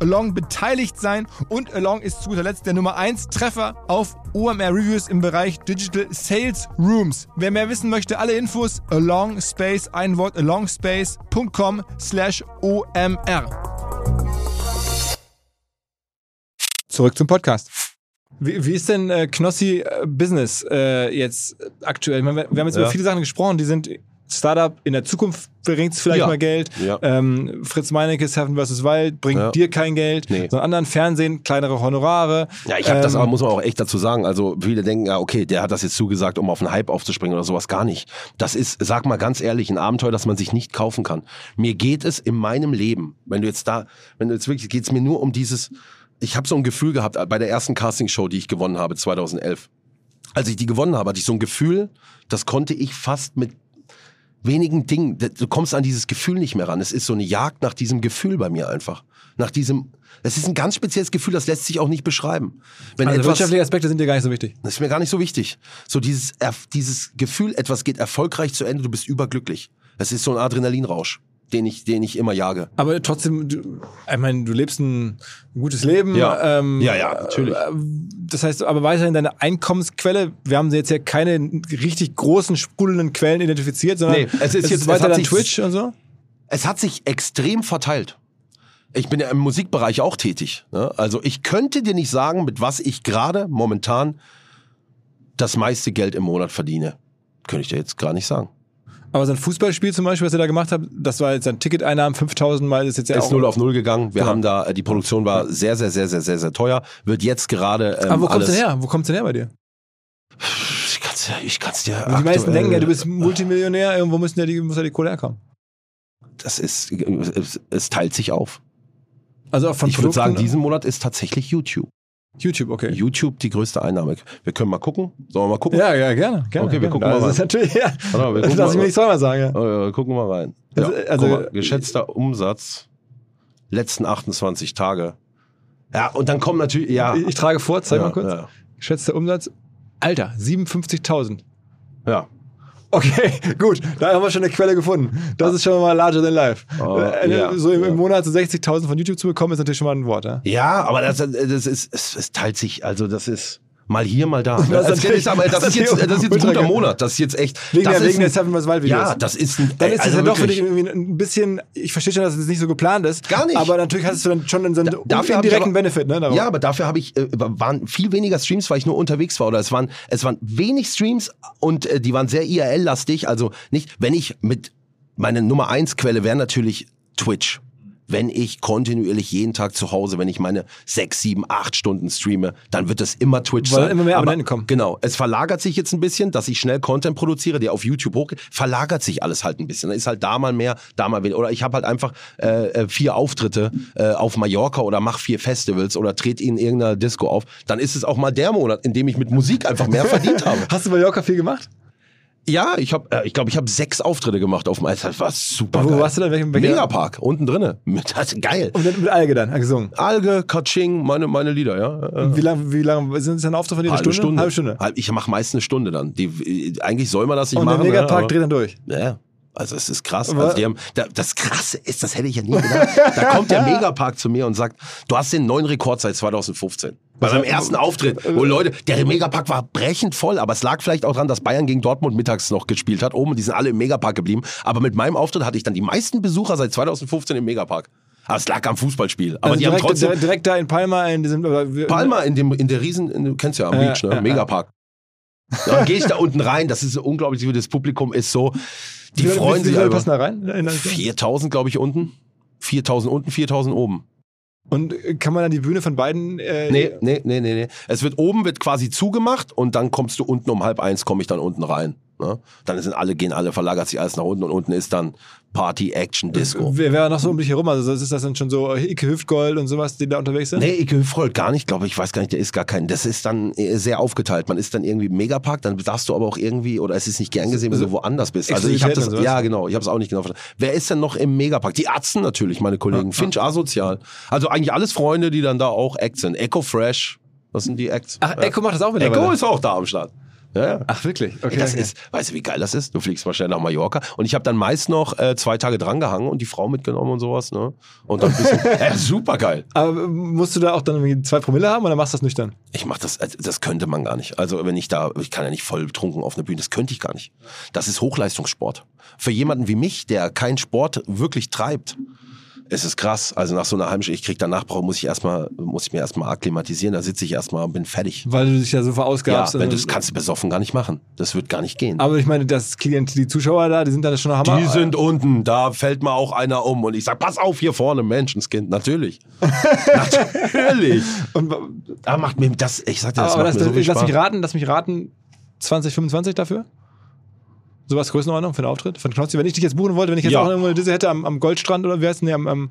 Along beteiligt sein und Along ist zu guter Letzt der Nummer 1 Treffer auf OMR Reviews im Bereich Digital Sales Rooms. Wer mehr wissen möchte, alle Infos Along Space, ein Wort alongspace.com slash OMR. Zurück zum Podcast. Wie, wie ist denn äh, Knossi äh, Business äh, jetzt aktuell? Meine, wir, wir haben jetzt Ja. über viele Sachen gesprochen, die sind Startup, in der Zukunft bringt es vielleicht Ja. mal Geld. Ja. Ähm, Fritz Meinecke, Seven vs. Wild, bringt Ja. dir kein Geld. Nee. Sondern anderen Fernsehen, kleinere Honorare. Ja, ich habe das Ähm, aber, muss man auch echt dazu sagen. Also viele denken, ja, okay, der hat das jetzt zugesagt, um auf einen Hype aufzuspringen oder sowas. Gar nicht. Das ist, sag mal ganz ehrlich, ein Abenteuer, das man sich nicht kaufen kann. Mir geht es in meinem Leben, wenn du jetzt da, wenn du jetzt wirklich, geht es mir nur um dieses, ich habe so ein Gefühl gehabt bei der ersten Castingshow, die ich gewonnen habe, 2011. Als ich die gewonnen habe, hatte ich so ein Gefühl, das konnte ich fast mit wenigen Dingen, du kommst an dieses Gefühl nicht mehr ran. Es ist so eine Jagd nach diesem Gefühl bei mir einfach. Nach diesem, es ist ein ganz spezielles Gefühl, das lässt sich auch nicht beschreiben. Wenn Also etwas, wirtschaftliche Aspekte sind dir gar nicht so wichtig. das ist mir gar nicht so wichtig. So dieses, dieses Gefühl, etwas geht erfolgreich zu Ende, du bist überglücklich. Es ist so ein Adrenalinrausch, den ich, den ich immer jage. Aber trotzdem, du, ich meine, du lebst ein gutes Leben. Ja. Ähm, Ja, ja, natürlich. äh, Das heißt, aber weiterhin deine Einkommensquelle, wir haben jetzt ja keine richtig großen, sprudelnden Quellen identifiziert, sondern Nee, es ist jetzt- es weiter hat dann Twitch und so. Es hat sich extrem verteilt. Ich bin ja im Musikbereich auch tätig. Ne? Also ich könnte dir nicht sagen, mit was ich gerade momentan das meiste Geld im Monat verdiene. Könnte ich dir jetzt gar nicht sagen. Aber so ein Fußballspiel zum Beispiel, was ihr da gemacht habt, das war jetzt ein Ticketeinnahmen, 5000 Mal, ist jetzt ja ist auch... null auf null gegangen. Wir Genau. haben da, äh, die Produktion war sehr, sehr, sehr, sehr, sehr, sehr teuer. Wird jetzt gerade. Ähm, Aber wo kommt's denn her? Wo kommt's denn her bei dir? Ich kann's dir, ich kann's dir. Die meisten denken ja, du bist Multimillionär, irgendwo müssen ja die, muss ja die Kohle herkommen. Das ist, es, es teilt sich auf. Also auch von ich würde sagen, diesen Monat ist tatsächlich YouTube. YouTube, okay. YouTube die größte Einnahme. Wir können mal gucken. Sollen wir mal gucken? Ja, ja, gerne. gerne Okay, wir gerne. gucken mal Das rein. ist natürlich, ja. Warte mal, gucken Lass ich mal- mir nicht zweimal sagen. Ja. Ja, gucken wir mal rein. Ja, Also- also- mal, geschätzter Umsatz letzten 28 Tage. Ja, und dann kommen natürlich, ja. Ich, ich trage vor, zeig ja, mal kurz. Geschätzter Umsatz. Alter, 57.000. ja. Okay, gut. Da haben wir schon eine Quelle gefunden. Das ist schon mal larger than life. Oh, Äh, ja, so im, ja. Monat so 60.000 von YouTube zu bekommen, ist natürlich schon mal ein Wort. Ja? Ja, aber das, das ist, es, es teilt sich, also das ist mal hier, mal da. Das ist Das, ist, aber, das, das ist jetzt, das ist jetzt ein guter. Monat. Das ist jetzt echt. Wegen, das der, wegen der ein, Seven vs. Wild Videos. Ja, das ist ein. Dann ist also ja doch für dich irgendwie ein bisschen, ich verstehe schon, dass es nicht so geplant ist. Gar nicht. Aber natürlich hast du dann schon so einen indirekten aber- Benefit, ne? darauf. Ja, aber dafür habe ich äh, waren viel weniger Streams, weil ich nur unterwegs war oder es waren es waren wenig Streams und äh, die waren sehr IRL lastig, also nicht wenn ich mit meine Nummer eins Quelle wäre natürlich Twitch. Wenn ich kontinuierlich jeden Tag zu Hause, wenn ich meine sechs, sieben, acht Stunden streame, dann wird es immer Twitch Weil sein. immer mehr Aber- Abonnenten kommen. Genau. Es verlagert sich jetzt ein bisschen, dass ich schnell Content produziere, der auf YouTube hochgeht. Verlagert sich alles halt ein bisschen. Dann ist halt da mal mehr, da mal weniger. Oder ich habe halt einfach äh, äh, vier Auftritte äh, auf Mallorca oder mach vier Festivals oder trete in irgendeiner Disco auf. Dann ist es auch mal der Monat, in dem ich mit Musik einfach mehr verdient habe. Hast du Mallorca viel gemacht? Ja, ich habe, äh, ich glaube, ich habe sechs Auftritte gemacht auf dem Eis. Das war super Wo geil. warst du denn? Welchem- welcher- Megapark, unten drinne. Mit- Das ist geil. Und dann mit Alge dann gesungen. Alge, Kaching, meine, meine Lieder, ja. Äh, Wie lange wie lang, sind es ein Auftritt von dir? Eine Halbe Stunde? Stunde. Halbe Stunde. Ich mache meist eine Stunde dann. Die, eigentlich soll man das nicht Und der machen. Megapark ja, aber- dreht dann durch. Ja. Also es ist krass. Also die haben, da, das Krasse ist, das hätte ich ja nie gedacht. Da kommt der Megapark zu mir und sagt, du hast den neuen Rekord seit 2015. Bei meinem ersten Auftritt, wo Leute, der Megapark war brechend voll, aber es lag vielleicht auch daran, dass Bayern gegen Dortmund mittags noch gespielt hat. Oben, die sind alle im Megapark geblieben. Aber mit meinem Auftritt hatte ich dann die meisten Besucher seit 2015 im Megapark. Aber es lag am Fußballspiel. Aber Also die haben direkt, trotzdem. direkt, da in Palma in diesem. Palma in, dem, in der Riesen, in, du kennst ja am Beach, ne? Megapark. Dann gehe ich da unten rein, das ist so unglaublich, wie das Publikum ist so, die Wie viele- freuen wie sich viele über passen da rein? In das- 4000, glaube ich, unten. 4000 unten, 4000 oben. Und äh, kann man dann die Bühne von beiden. Äh, Nee, nee, nee, nee, nee. Es wird oben wird quasi zugemacht und dann kommst du unten um halb eins, komme ich dann unten rein. Ne? Dann sind alle, gehen alle, verlagert sich alles nach unten und unten ist dann Party, Action, Disco. Wer wäre noch so um dich herum? Also ist das dann schon so Icke Hüftgold und sowas, die da unterwegs sind? Nee, Ike Hüfrold gar nicht, glaube ich. Ich weiß gar nicht, der ist gar kein. Das ist dann äh, sehr aufgeteilt. Man ist dann irgendwie im Megapark, dann darfst du aber auch irgendwie, oder es ist nicht gern gesehen, wenn du woanders bist. Also ich habe das, ja genau, ich habe es auch nicht genau verstanden. Wer ist denn noch im Megapark? Die Atzen natürlich, meine Kollegen. Finch Asozial. Also eigentlich alles Freunde, die dann da auch Act sind. Echo Fresh, das sind die Acts. Ach, Ja. Echo macht das auch mittlerweile. Echo ist auch da am Start. Ja, ja. Ach, wirklich? Okay. das okay. ist, weißt du, wie geil das ist? Du fliegst mal schnell nach Mallorca und ich habe dann meist noch äh, zwei Tage drangehangen und die Frau mitgenommen und sowas, ne? Und dann ein bisschen, äh, super geil. Aber musst du da auch dann irgendwie zwei Promille haben oder machst du das nüchtern? Ich mach das, also das könnte man gar nicht. Also wenn ich da, ich kann ja nicht voll betrunken auf einer Bühne, das könnte ich gar nicht. Das ist Hochleistungssport. Für jemanden wie mich, der keinen Sport wirklich treibt, ist es krass. Also nach so einer Stunde, ich krieg danach, brauch- muss ich erstmal, muss ich mir erstmal akklimatisieren, da sitze ich erstmal und bin fertig. Weil du dich ja so Ja, verausgabst. wenn und- das kannst du besoffen gar nicht machen. Das wird gar nicht gehen. aber ich meine, das Klient, die Zuschauer da, die sind da schon Hammer. Die sind unten, da fällt mal auch einer um und ich sag, pass auf hier vorne, Menschenskind, natürlich. natürlich. Und, Da macht mir das, ich sag dir, das aber macht das, mir so viel lass mich Spaß. raten, lass mich raten, 2025 dafür? Sowas Größenordnung für den Auftritt? Von Knozzi? Wenn ich dich jetzt buchen wollte, wenn ich jetzt Ja. auch irgendwo Disse hätte am, am Goldstrand oder wie heißt denn der, am, am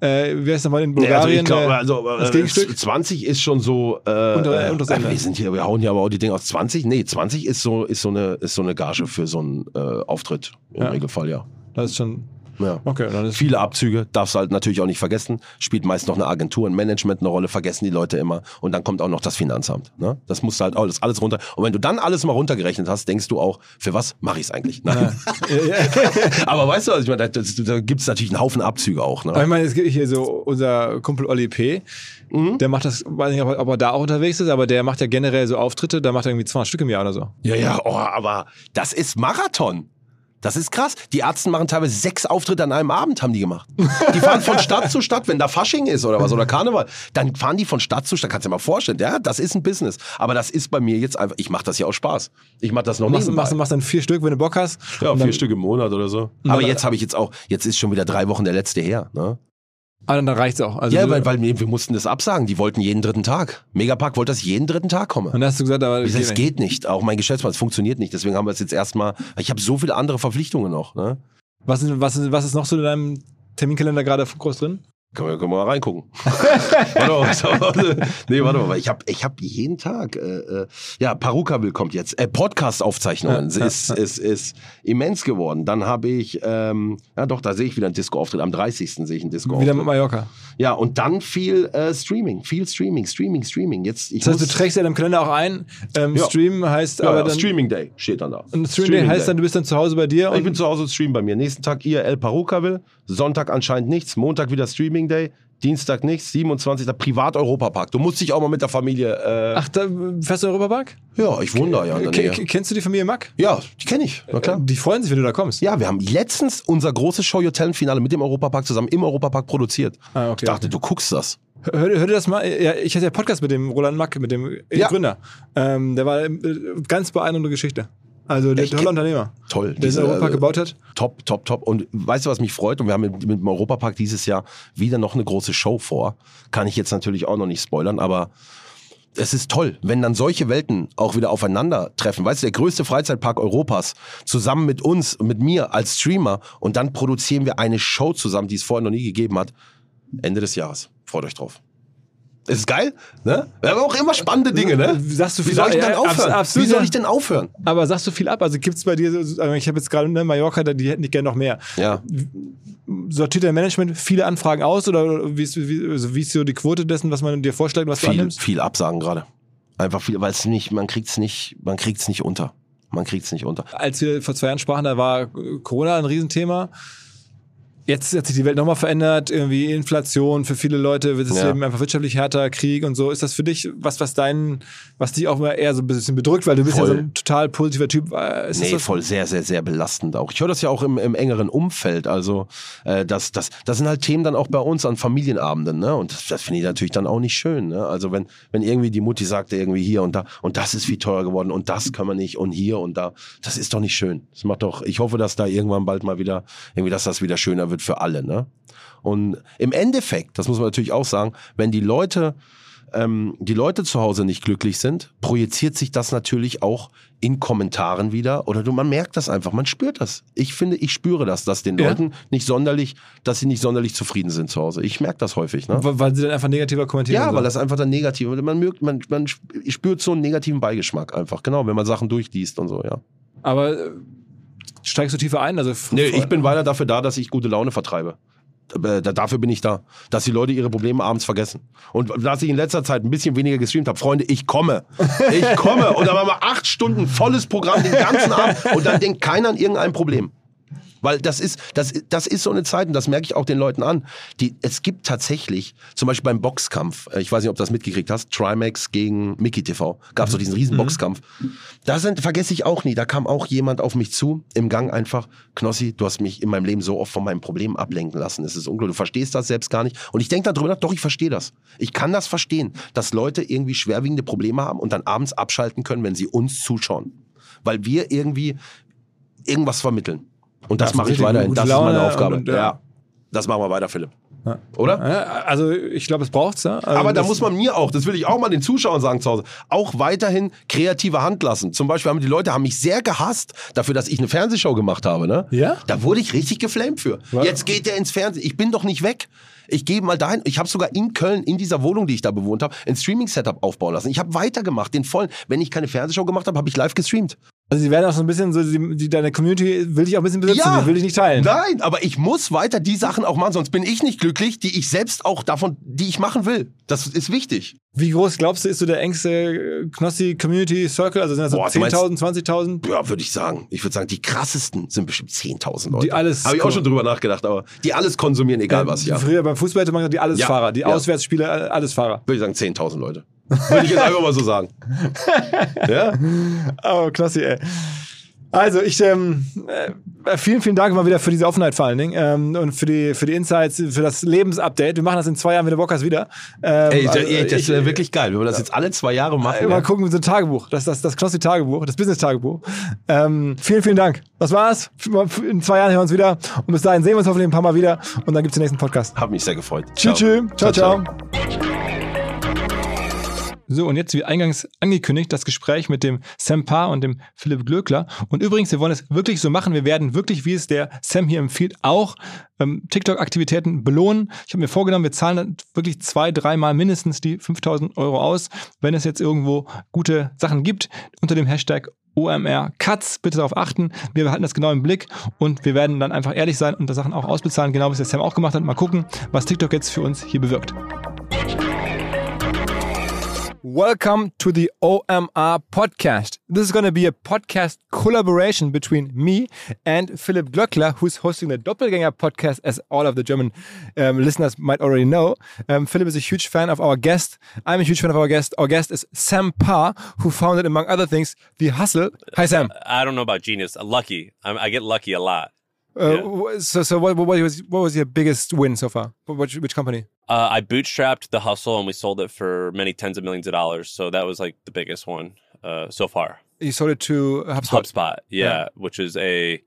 äh, wie heißt nochmal in Nee, also Bulgarien? glaube, äh, also das äh, Gegenstück? 20 ist schon so. Äh, Unter- äh, unteres Ende. wir sind hier, wir hauen hier aber auch die Dinge aus 20. Nee, 20 ist so, ist so eine, ist so eine Gage für so einen äh, Auftritt im Ja. Regelfall, ja. Das ist schon. Ja. Okay, dann ist Viele Abzüge, darfst halt natürlich auch nicht vergessen. Spielt meist noch eine Agentur, ein Management eine Rolle, vergessen die Leute immer. Und dann kommt auch noch das Finanzamt. Ne? Das musst du halt alles, alles runter. Und wenn du dann alles mal runtergerechnet hast, denkst du auch, für was mache ich es eigentlich? Nein. Aber weißt du, was ich meine, da, da gibt es natürlich einen Haufen Abzüge auch. Ne? Aber ich meine, es gibt hier so unser Kumpel Olli P., Mhm. der macht das, weiß nicht, ob er, ob er da auch unterwegs ist, aber der macht ja generell so Auftritte, da macht er irgendwie 200 Stück im Jahr oder so. Ja, ja, oh, aber das ist Marathon. Das ist krass. Die Ärzte machen teilweise sechs Auftritte an einem Abend, haben die gemacht. Die fahren von Stadt zu Stadt, wenn da Fasching ist oder was, oder Karneval, dann fahren die von Stadt zu Stadt. Kannst du dir mal vorstellen, ja, das ist ein Business. Aber das ist bei mir jetzt einfach, ich mache das ja auch Spaß. Ich mache das noch nebenbei. machst, machst dann vier Stück, wenn du Bock hast. ja, vier Stück im Monat oder so. Aber jetzt habe ich jetzt auch, jetzt ist schon wieder drei Wochen der letzte her. Ne? Ah, dann reicht's auch. Also Ja, weil, weil wir, wir mussten das absagen. Die wollten jeden dritten Tag. Megapark wollte, dass jeden dritten Tag komme. Und dann hast du gesagt, aber Ich sag, geht geht nicht. Auch mein Geschäftsmann, es funktioniert nicht. Deswegen haben wir es jetzt erstmal. Ich habe so viele andere Verpflichtungen noch. Ne? Was, ist, was, was ist noch so in deinem Terminkalender gerade groß drin? Können wir, können wir mal reingucken. warte mal, nee, warte mal. Ich habe ich hab jeden Tag. Äh, äh, ja, Parukabil kommt jetzt. Äh, Podcast-Aufzeichnungen. Ist, ist, ist immens geworden. Dann habe ich. Ähm, ja, doch, da sehe ich wieder einen Disco-Auftritt. Am 30. sehe ich einen Disco-Auftritt. Wieder mit Mallorca. Ja, und dann viel äh, Streaming. Viel Streaming, Streaming, Streaming. Jetzt, ich Das heißt, du trägst ja in deinem Kalender auch ein. Ähm, Ja. Stream heißt ja, aber ja, dann. Streaming Day steht dann da. Und Stream Day heißt dann, du bist dann zu Hause bei dir Ich bin und zu Hause streamen bei mir. Nächsten Tag IRL Parukaville. Sonntag anscheinend nichts. Montag wieder Streaming Day. Dienstag nichts. 27. Privat Europapark. Du musst dich auch mal mit der Familie. Äh, Ach, da fährst du in Europapark? ja, ich wohne da ja Kennst du die Familie Mack? Ja, die kenne ich. Na klar. Die freuen sich, wenn du da kommst. Ja, wir haben letztens unser großes Show Your Talent Finale mit dem Europapark zusammen im Europapark produziert. Ah, okay, ich dachte, okay. du guckst das. Hör, hör dir das mal. Ja, ich hatte ja Podcast mit dem Roland Mack, mit dem äh, Ja. Gründer. Ähm, der war äh, ganz beeindruckende Geschichte. Also der tolle Unternehmer, Toll. der Diese, Europapark äh, gebaut hat. Top, top, top. Und weißt du, was mich freut? Und wir haben mit, mit dem Europapark dieses Jahr wieder noch eine große Show vor. Kann ich jetzt natürlich auch noch nicht spoilern, aber es ist toll, wenn dann solche Welten auch wieder aufeinandertreffen. Weißt du, der größte Freizeitpark Europas zusammen mit uns, mit mir als Streamer und dann produzieren wir eine Show zusammen, die es vorher noch nie gegeben hat. Ende des Jahres. Freut euch drauf. Ist geil, ne? Haben auch immer spannende Dinge, ne? Sagst du Wie viel- soll ich denn aufhören? abs- Wie absolut, soll ich denn aufhören? Aber sagst du viel ab? Also gibt es bei dir, so- also ich habe jetzt gerade ne, Mallorca, die hätten nicht gerne noch mehr. Ja. Sortiert dein Management viele Anfragen aus oder wie ist, wie, also wie ist so die Quote dessen, was man dir vorschlägt, was du viel, annimmst? viel Absagen gerade. Einfach viel, weil es nicht, man kriegt's nicht, man kriegt's nicht unter. Man kriegt's nicht unter. Als wir vor zwei Jahren sprachen, da war Corona ein Riesenthema. Jetzt hat sich die Welt nochmal verändert, irgendwie Inflation, für viele Leute wird das Ja. Leben einfach wirtschaftlich härter, Krieg und so. Ist das für dich was, was deinen, was dich auch mal eher so ein bisschen bedrückt, weil du bist ja so ein total positiver Typ. Äh, Ist Nee, was? voll sehr, sehr, sehr belastend auch. Ich höre das ja auch im, im engeren Umfeld. Also, äh, das, das, das sind halt Themen dann auch bei uns an Familienabenden, ne? Und das, das finde ich natürlich dann auch nicht schön, ne? Also, wenn, wenn irgendwie die Mutti sagt, irgendwie hier und da, und das ist viel teurer geworden und das können wir nicht und hier und da, das ist doch nicht schön. Das macht doch, ich hoffe, dass da irgendwann bald mal wieder, irgendwie, dass das wieder schöner wird wird für alle. Ne? Und im Endeffekt, das muss man natürlich auch sagen, wenn die Leute ähm, die Leute zu Hause nicht glücklich sind, projiziert sich das natürlich auch in Kommentaren wieder oder du, man merkt das einfach, man spürt das. Ich finde, ich spüre das, dass den Ja. Leuten nicht sonderlich, dass sie nicht sonderlich zufrieden sind zu Hause. Ich merke das häufig. Ne? Weil sie dann einfach negativer kommentieren. Ja, und weil das einfach dann negativ, man, man, man spürt so einen negativen Beigeschmack einfach, genau, wenn man Sachen durchliest und so, ja. Aber steigst du tiefer ein? Also Nee, ich bin weiter dafür da, dass ich gute Laune vertreibe. Äh, da- Dafür bin ich da. Dass die Leute ihre Probleme abends vergessen. Und dass ich in letzter Zeit ein bisschen weniger gestreamt habe. Freunde, ich komme. Ich komme. Und dann machen wir acht Stunden volles Programm den ganzen Abend. Und dann denkt keiner an irgendein Problem. Weil das ist, das, das ist so eine Zeit, und das merke ich auch den Leuten an. Die, es gibt tatsächlich, zum Beispiel beim Boxkampf, äh, ich weiß nicht, ob du das mitgekriegt hast, Trimax gegen Mickey TV, gab es so diesen riesen Boxkampf. Da sind, vergesse ich auch nie, da kam auch jemand auf mich zu, im Gang einfach, Knossi, du hast mich in meinem Leben so oft von meinem Problem ablenken lassen. Es ist unglaublich, du verstehst das selbst gar nicht. Und ich denke darüber nach, doch, ich verstehe das. Ich kann das verstehen, dass Leute irgendwie schwerwiegende Probleme haben und dann abends abschalten können, wenn sie uns zuschauen. Weil wir irgendwie irgendwas vermitteln. Und das Ja, mache ich weiterhin. Das ist meine Laune Aufgabe. und, ja. ja. Das machen wir weiter, Philipp. Oder? Ja, also ich glaube, es braucht's. Ja? Also Aber da das- muss man mir auch, das will ich auch mal den Zuschauern sagen zu Hause, auch weiterhin kreative Hand lassen. Zum Beispiel haben die Leute haben mich sehr gehasst dafür, dass ich eine Fernsehshow gemacht habe. Ne? Ja? Da wurde ich richtig geflamed für. Was? Jetzt geht der ins Fernsehen. Ich bin doch nicht weg. Ich gehe mal dahin. Ich habe sogar in Köln, in dieser Wohnung, die ich da bewohnt habe, ein Streaming-Setup aufbauen lassen. Ich habe weitergemacht, den vollen. Wenn ich keine Fernsehshow gemacht habe, habe ich live gestreamt. Also sie werden auch so ein bisschen so, die, die, deine Community will dich auch ein bisschen besitzen, die will dich nicht teilen. Nein, aber ich muss weiter die Sachen auch machen, sonst bin ich nicht glücklich, die ich selbst auch davon, die ich machen will. Das ist wichtig. Wie groß glaubst du, ist so der engste äh, Knossi Community Circle? Also sind das so Boah, du meinst- 10.000, 20.000? Ja, würde ich sagen. Ich würde sagen, die krassesten sind bestimmt 10.000 Leute. Die alles- Habe ich auch schon drüber nachgedacht, aber die alles konsumieren, egal was, ja. Früher beim Fußball hätte man gesagt, die Allesfahrer, die Ja. Auswärtsspieler, äh, Allesfahrer. Würde ich sagen, 10.000 Leute. Würde ich jetzt einfach mal so sagen. ja? Oh, klasse, ey. Also, ich, ähm, äh, vielen, vielen Dank mal wieder für diese Offenheit vor allen Dingen ähm, und für die, für die Insights, für das Lebensupdate. Wir machen das in zwei Jahren, wenn du Bock hast, wieder. Ähm, Ey, also, ey, das wäre wirklich geil, wenn wir das jetzt alle zwei Jahre machen. Mal Ja. gucken, so ein Tagebuch, das, das, das Knossi-Tagebuch, das Business-Tagebuch. Ähm, vielen, vielen Dank. Das war's. In zwei Jahren hören wir uns wieder. Und bis dahin sehen wir uns hoffentlich ein paar Mal wieder. Und dann gibt's den nächsten Podcast. Hab mich sehr gefreut. Tschüss, tschüss. Ciao, ciao. So, und jetzt wie eingangs angekündigt, das Gespräch mit dem Sam Paar und dem Philipp Glöckler. Und übrigens, wir wollen es wirklich so machen. Wir werden wirklich, wie es der Sam hier empfiehlt, auch ähm, TikTok-Aktivitäten belohnen. Ich habe mir vorgenommen, wir zahlen wirklich zwei, dreimal mindestens die 5000 Euro aus, wenn es jetzt irgendwo gute Sachen gibt unter dem Hashtag OMR Cuts. Bitte darauf achten. Wir behalten das genau im Blick und wir werden dann einfach ehrlich sein und das Sachen auch ausbezahlen, genau wie es der Sam auch gemacht hat. Mal gucken, was TikTok jetzt für uns hier bewirkt. Welcome to the OMR podcast. This is going to be a podcast collaboration between me and Philipp Glöckler, who's hosting the Doppelgänger podcast, as all of the German um, listeners might already know. Um, Philip is a huge fan of our guest. I'm a huge fan of our guest. Our guest is Sam Parr, who founded, among other things, The Hustle. Hi, Sam. I don't know about genius. Lucky. I get lucky a lot. Uh, So, so what, what, was, what was your biggest win so far? Which, which company? Uh, I bootstrapped the hustle and we sold it for many tens of millions of dollars. So that was like the biggest one uh, so far. You sold it to HubSpot. HubSpot, yeah, Yeah. which is a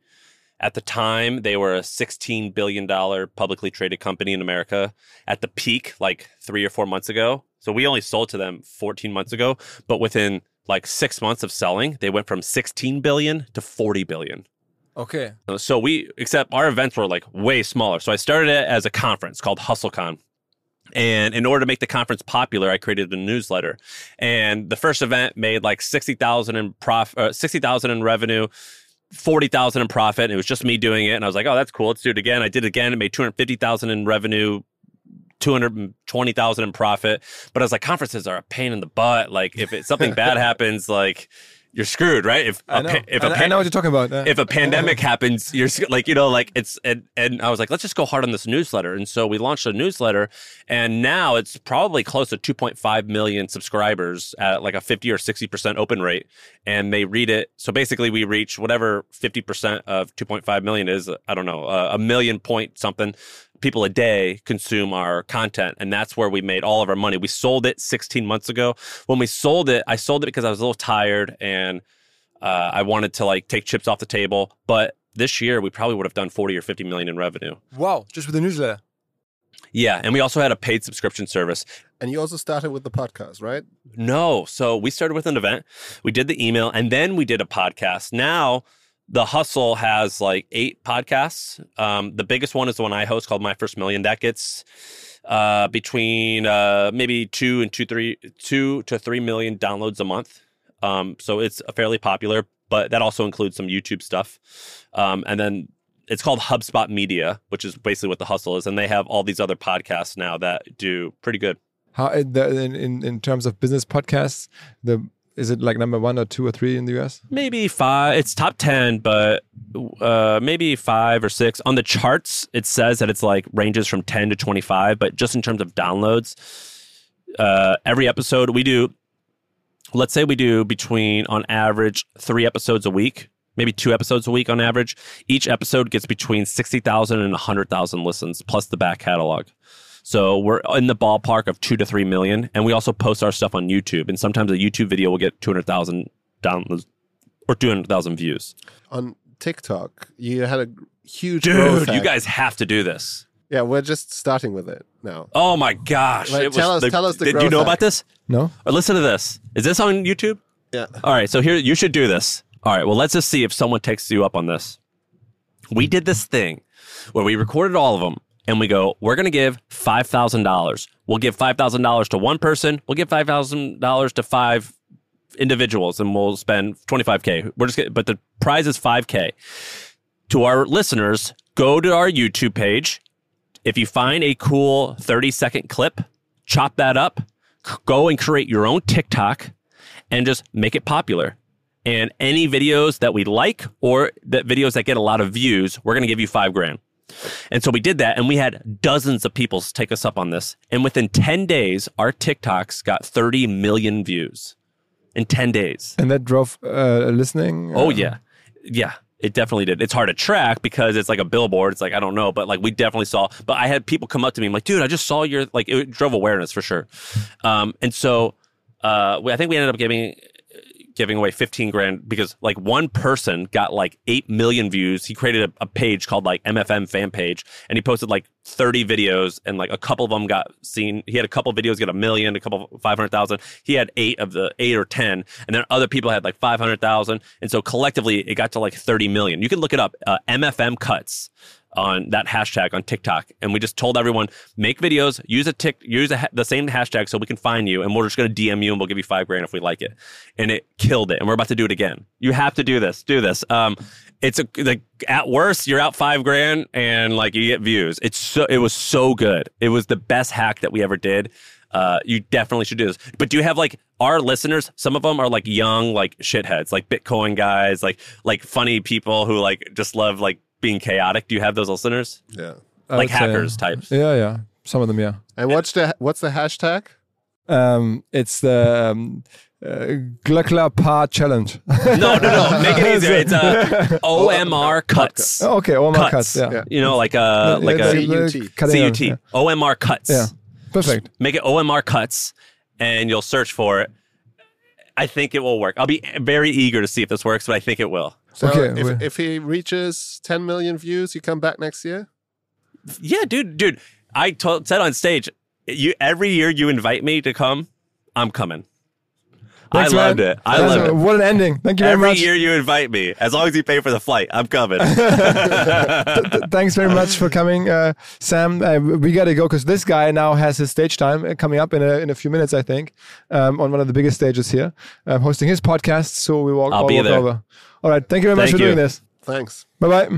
at the time they were a 16 billion dollar publicly traded company in America at the peak like 3 or 4 months ago. So we only sold to them 14 months ago, but within like 6 months of selling, they went from 16 billion to 40 billion. Okay. So we, except our events were like way smaller. So I started it as a conference called HustleCon. And in order to make the conference popular, I created a newsletter. And the first event made like 60,000 in prof, uh, 60,000 in revenue, 40,000 in profit. And it was just me doing it. And I was like, oh, that's cool. Let's do it again. I did it again. It made 250,000 in revenue, 220,000 in profit. But I was like, conferences are a pain in the butt. Like if it, something bad happens, like you're screwed, right? If I a know. pa- if I, a I pa- know what you're talking about. If a pandemic happens, you're like, you know, like it's, and, and I was like, let's just go hard on this newsletter. And so we launched a newsletter and now it's probably close to 2.5 million subscribers at like a 50 or 60% open rate. And they read it. So basically we reach whatever 50% of 2.5 million is, I don't know, a million point something people a day consume our content and that's where we made all of our money we sold it 16 months ago when we sold it i sold it because i was a little tired and uh, i wanted to like take chips off the table but this year we probably would have done 40 or 50 million in revenue. Wow, just with the newsletter. Yeah, and we also had a paid subscription service. And you also started with the podcast, right? No, so we started with an event, we did the email, and then we did a podcast. Now, the Hustle has like eight podcasts. Um, the biggest one is the one I host called My First Million. That gets uh, between uh, maybe two and two, three, two to three million downloads a month. Um, so it's a fairly popular, but that also includes some YouTube stuff. Um, and then it's called HubSpot Media, which is basically what the Hustle is, and they have all these other podcasts now that do pretty good. How in, in, in in terms of business podcasts, the is it like number one or two or three in the US? maybe five. It's top ten, but uh, maybe five or six on the charts. It says that it's like ranges from ten to twenty five, but just in terms of downloads, uh, every episode we do. Let's say we do between on average three episodes a week, maybe two episodes a week on average. Each episode gets between sixty thousand and hundred thousand and 100,000 listens, plus the back catalog. So we're in the ballpark of two to three million, and we also post our stuff on YouTube. And sometimes a YouTube video will get two hundred thousand downloads or two hundred thousand views. On TikTok, you had a huge growth Dude, you guys have to do this. Yeah, we're just starting with it now. Oh my gosh! Wait, It was tell us- tell us the Did you know hack. about this? No. Or listen to this. Is this on YouTube? Yeah. All right, so here you should do this. All right, well let's just see if someone takes you up on this. We did this thing where we recorded all of them and we go, we're going to give $5,000. We'll give $5,000 to one person, we'll give $5,000 to five individuals and we'll spend 25k. We're just but the prize is 5k. To our listeners, go to our YouTube page. If you find a cool 30 second clip, chop that up, go and create your own TikTok and just make it popular. And any videos that we like or that videos that get a lot of views, we're going to give you five grand. And so we did that, and we had dozens of people take us up on this. And within 10 days, our TikToks got 30 million views in 10 days. And that drove uh, listening. Oh uh, yeah, yeah. It definitely did. It's hard to track because it's like a billboard. It's like I don't know, but like we definitely saw. But I had people come up to me, I'm like, dude, I just saw your like. It drove awareness for sure. Um, and so uh, we, I think we ended up giving giving away 15 grand because like one person got like 8 million views. He created a, a page called like mfm fan page and he posted like 30 videos and like a couple of them got seen. He had a couple videos get a million a couple 500000 he had eight of the eight or 10 and then other people had like 500000 and so collectively it got to like 30 million. You can look it up uh, mfm cuts on that hashtag on TikTok, and we just told everyone make videos, use a tick, use a, the same hashtag so we can find you, and we're just going to DM you and we'll give you five grand if we like it. And it killed it, and we're about to do it again. You have to do this, do this. Um, it's a like at worst you're out five grand and like you get views. It's so it was so good. It was the best hack that we ever did. Uh, you definitely should do this. But do you have like our listeners? Some of them are like young, like shitheads, like Bitcoin guys, like like funny people who like just love like being chaotic. Do you have those listeners? Yeah. I like would say- hackers types. Yeah, yeah. Some of them, yeah. And what's the what's the hashtag? Um, it's the um, uh, Glöckler Par Challenge. No, no, no. Make it easier. It's uh, OMR cuts. Oh, okay, OMR cuts. cuts. Yeah. Yeah. You know, like a like Yeah, a CUT. the cutting out, CUT. yeah. OMR cuts. Yeah. Perfect. Make it OMR cuts, and you'll search for it. I think it will work. I'll be very eager to see if this works, but I think it will. So Okay, if, we- if he reaches 10 million views, you come back next year? Yeah, dude, dude. I told, said on stage, you every year you invite me to come, I'm coming. Thanks, I loved it. I That's loved a- it. What an ending. Thank you very Every much. year you invite me, as long as you pay for the flight, I'm coming. Th- Thanks very much for coming, uh, Sam. Uh, we got to go because this guy now has his stage time uh, coming up in a, in a few minutes, I think, um, on one of the biggest stages here, um, hosting his podcast. So we walk, I'll all be walk there. over. All right. Thank you very much Thank for doing this. Thanks. Bye bye.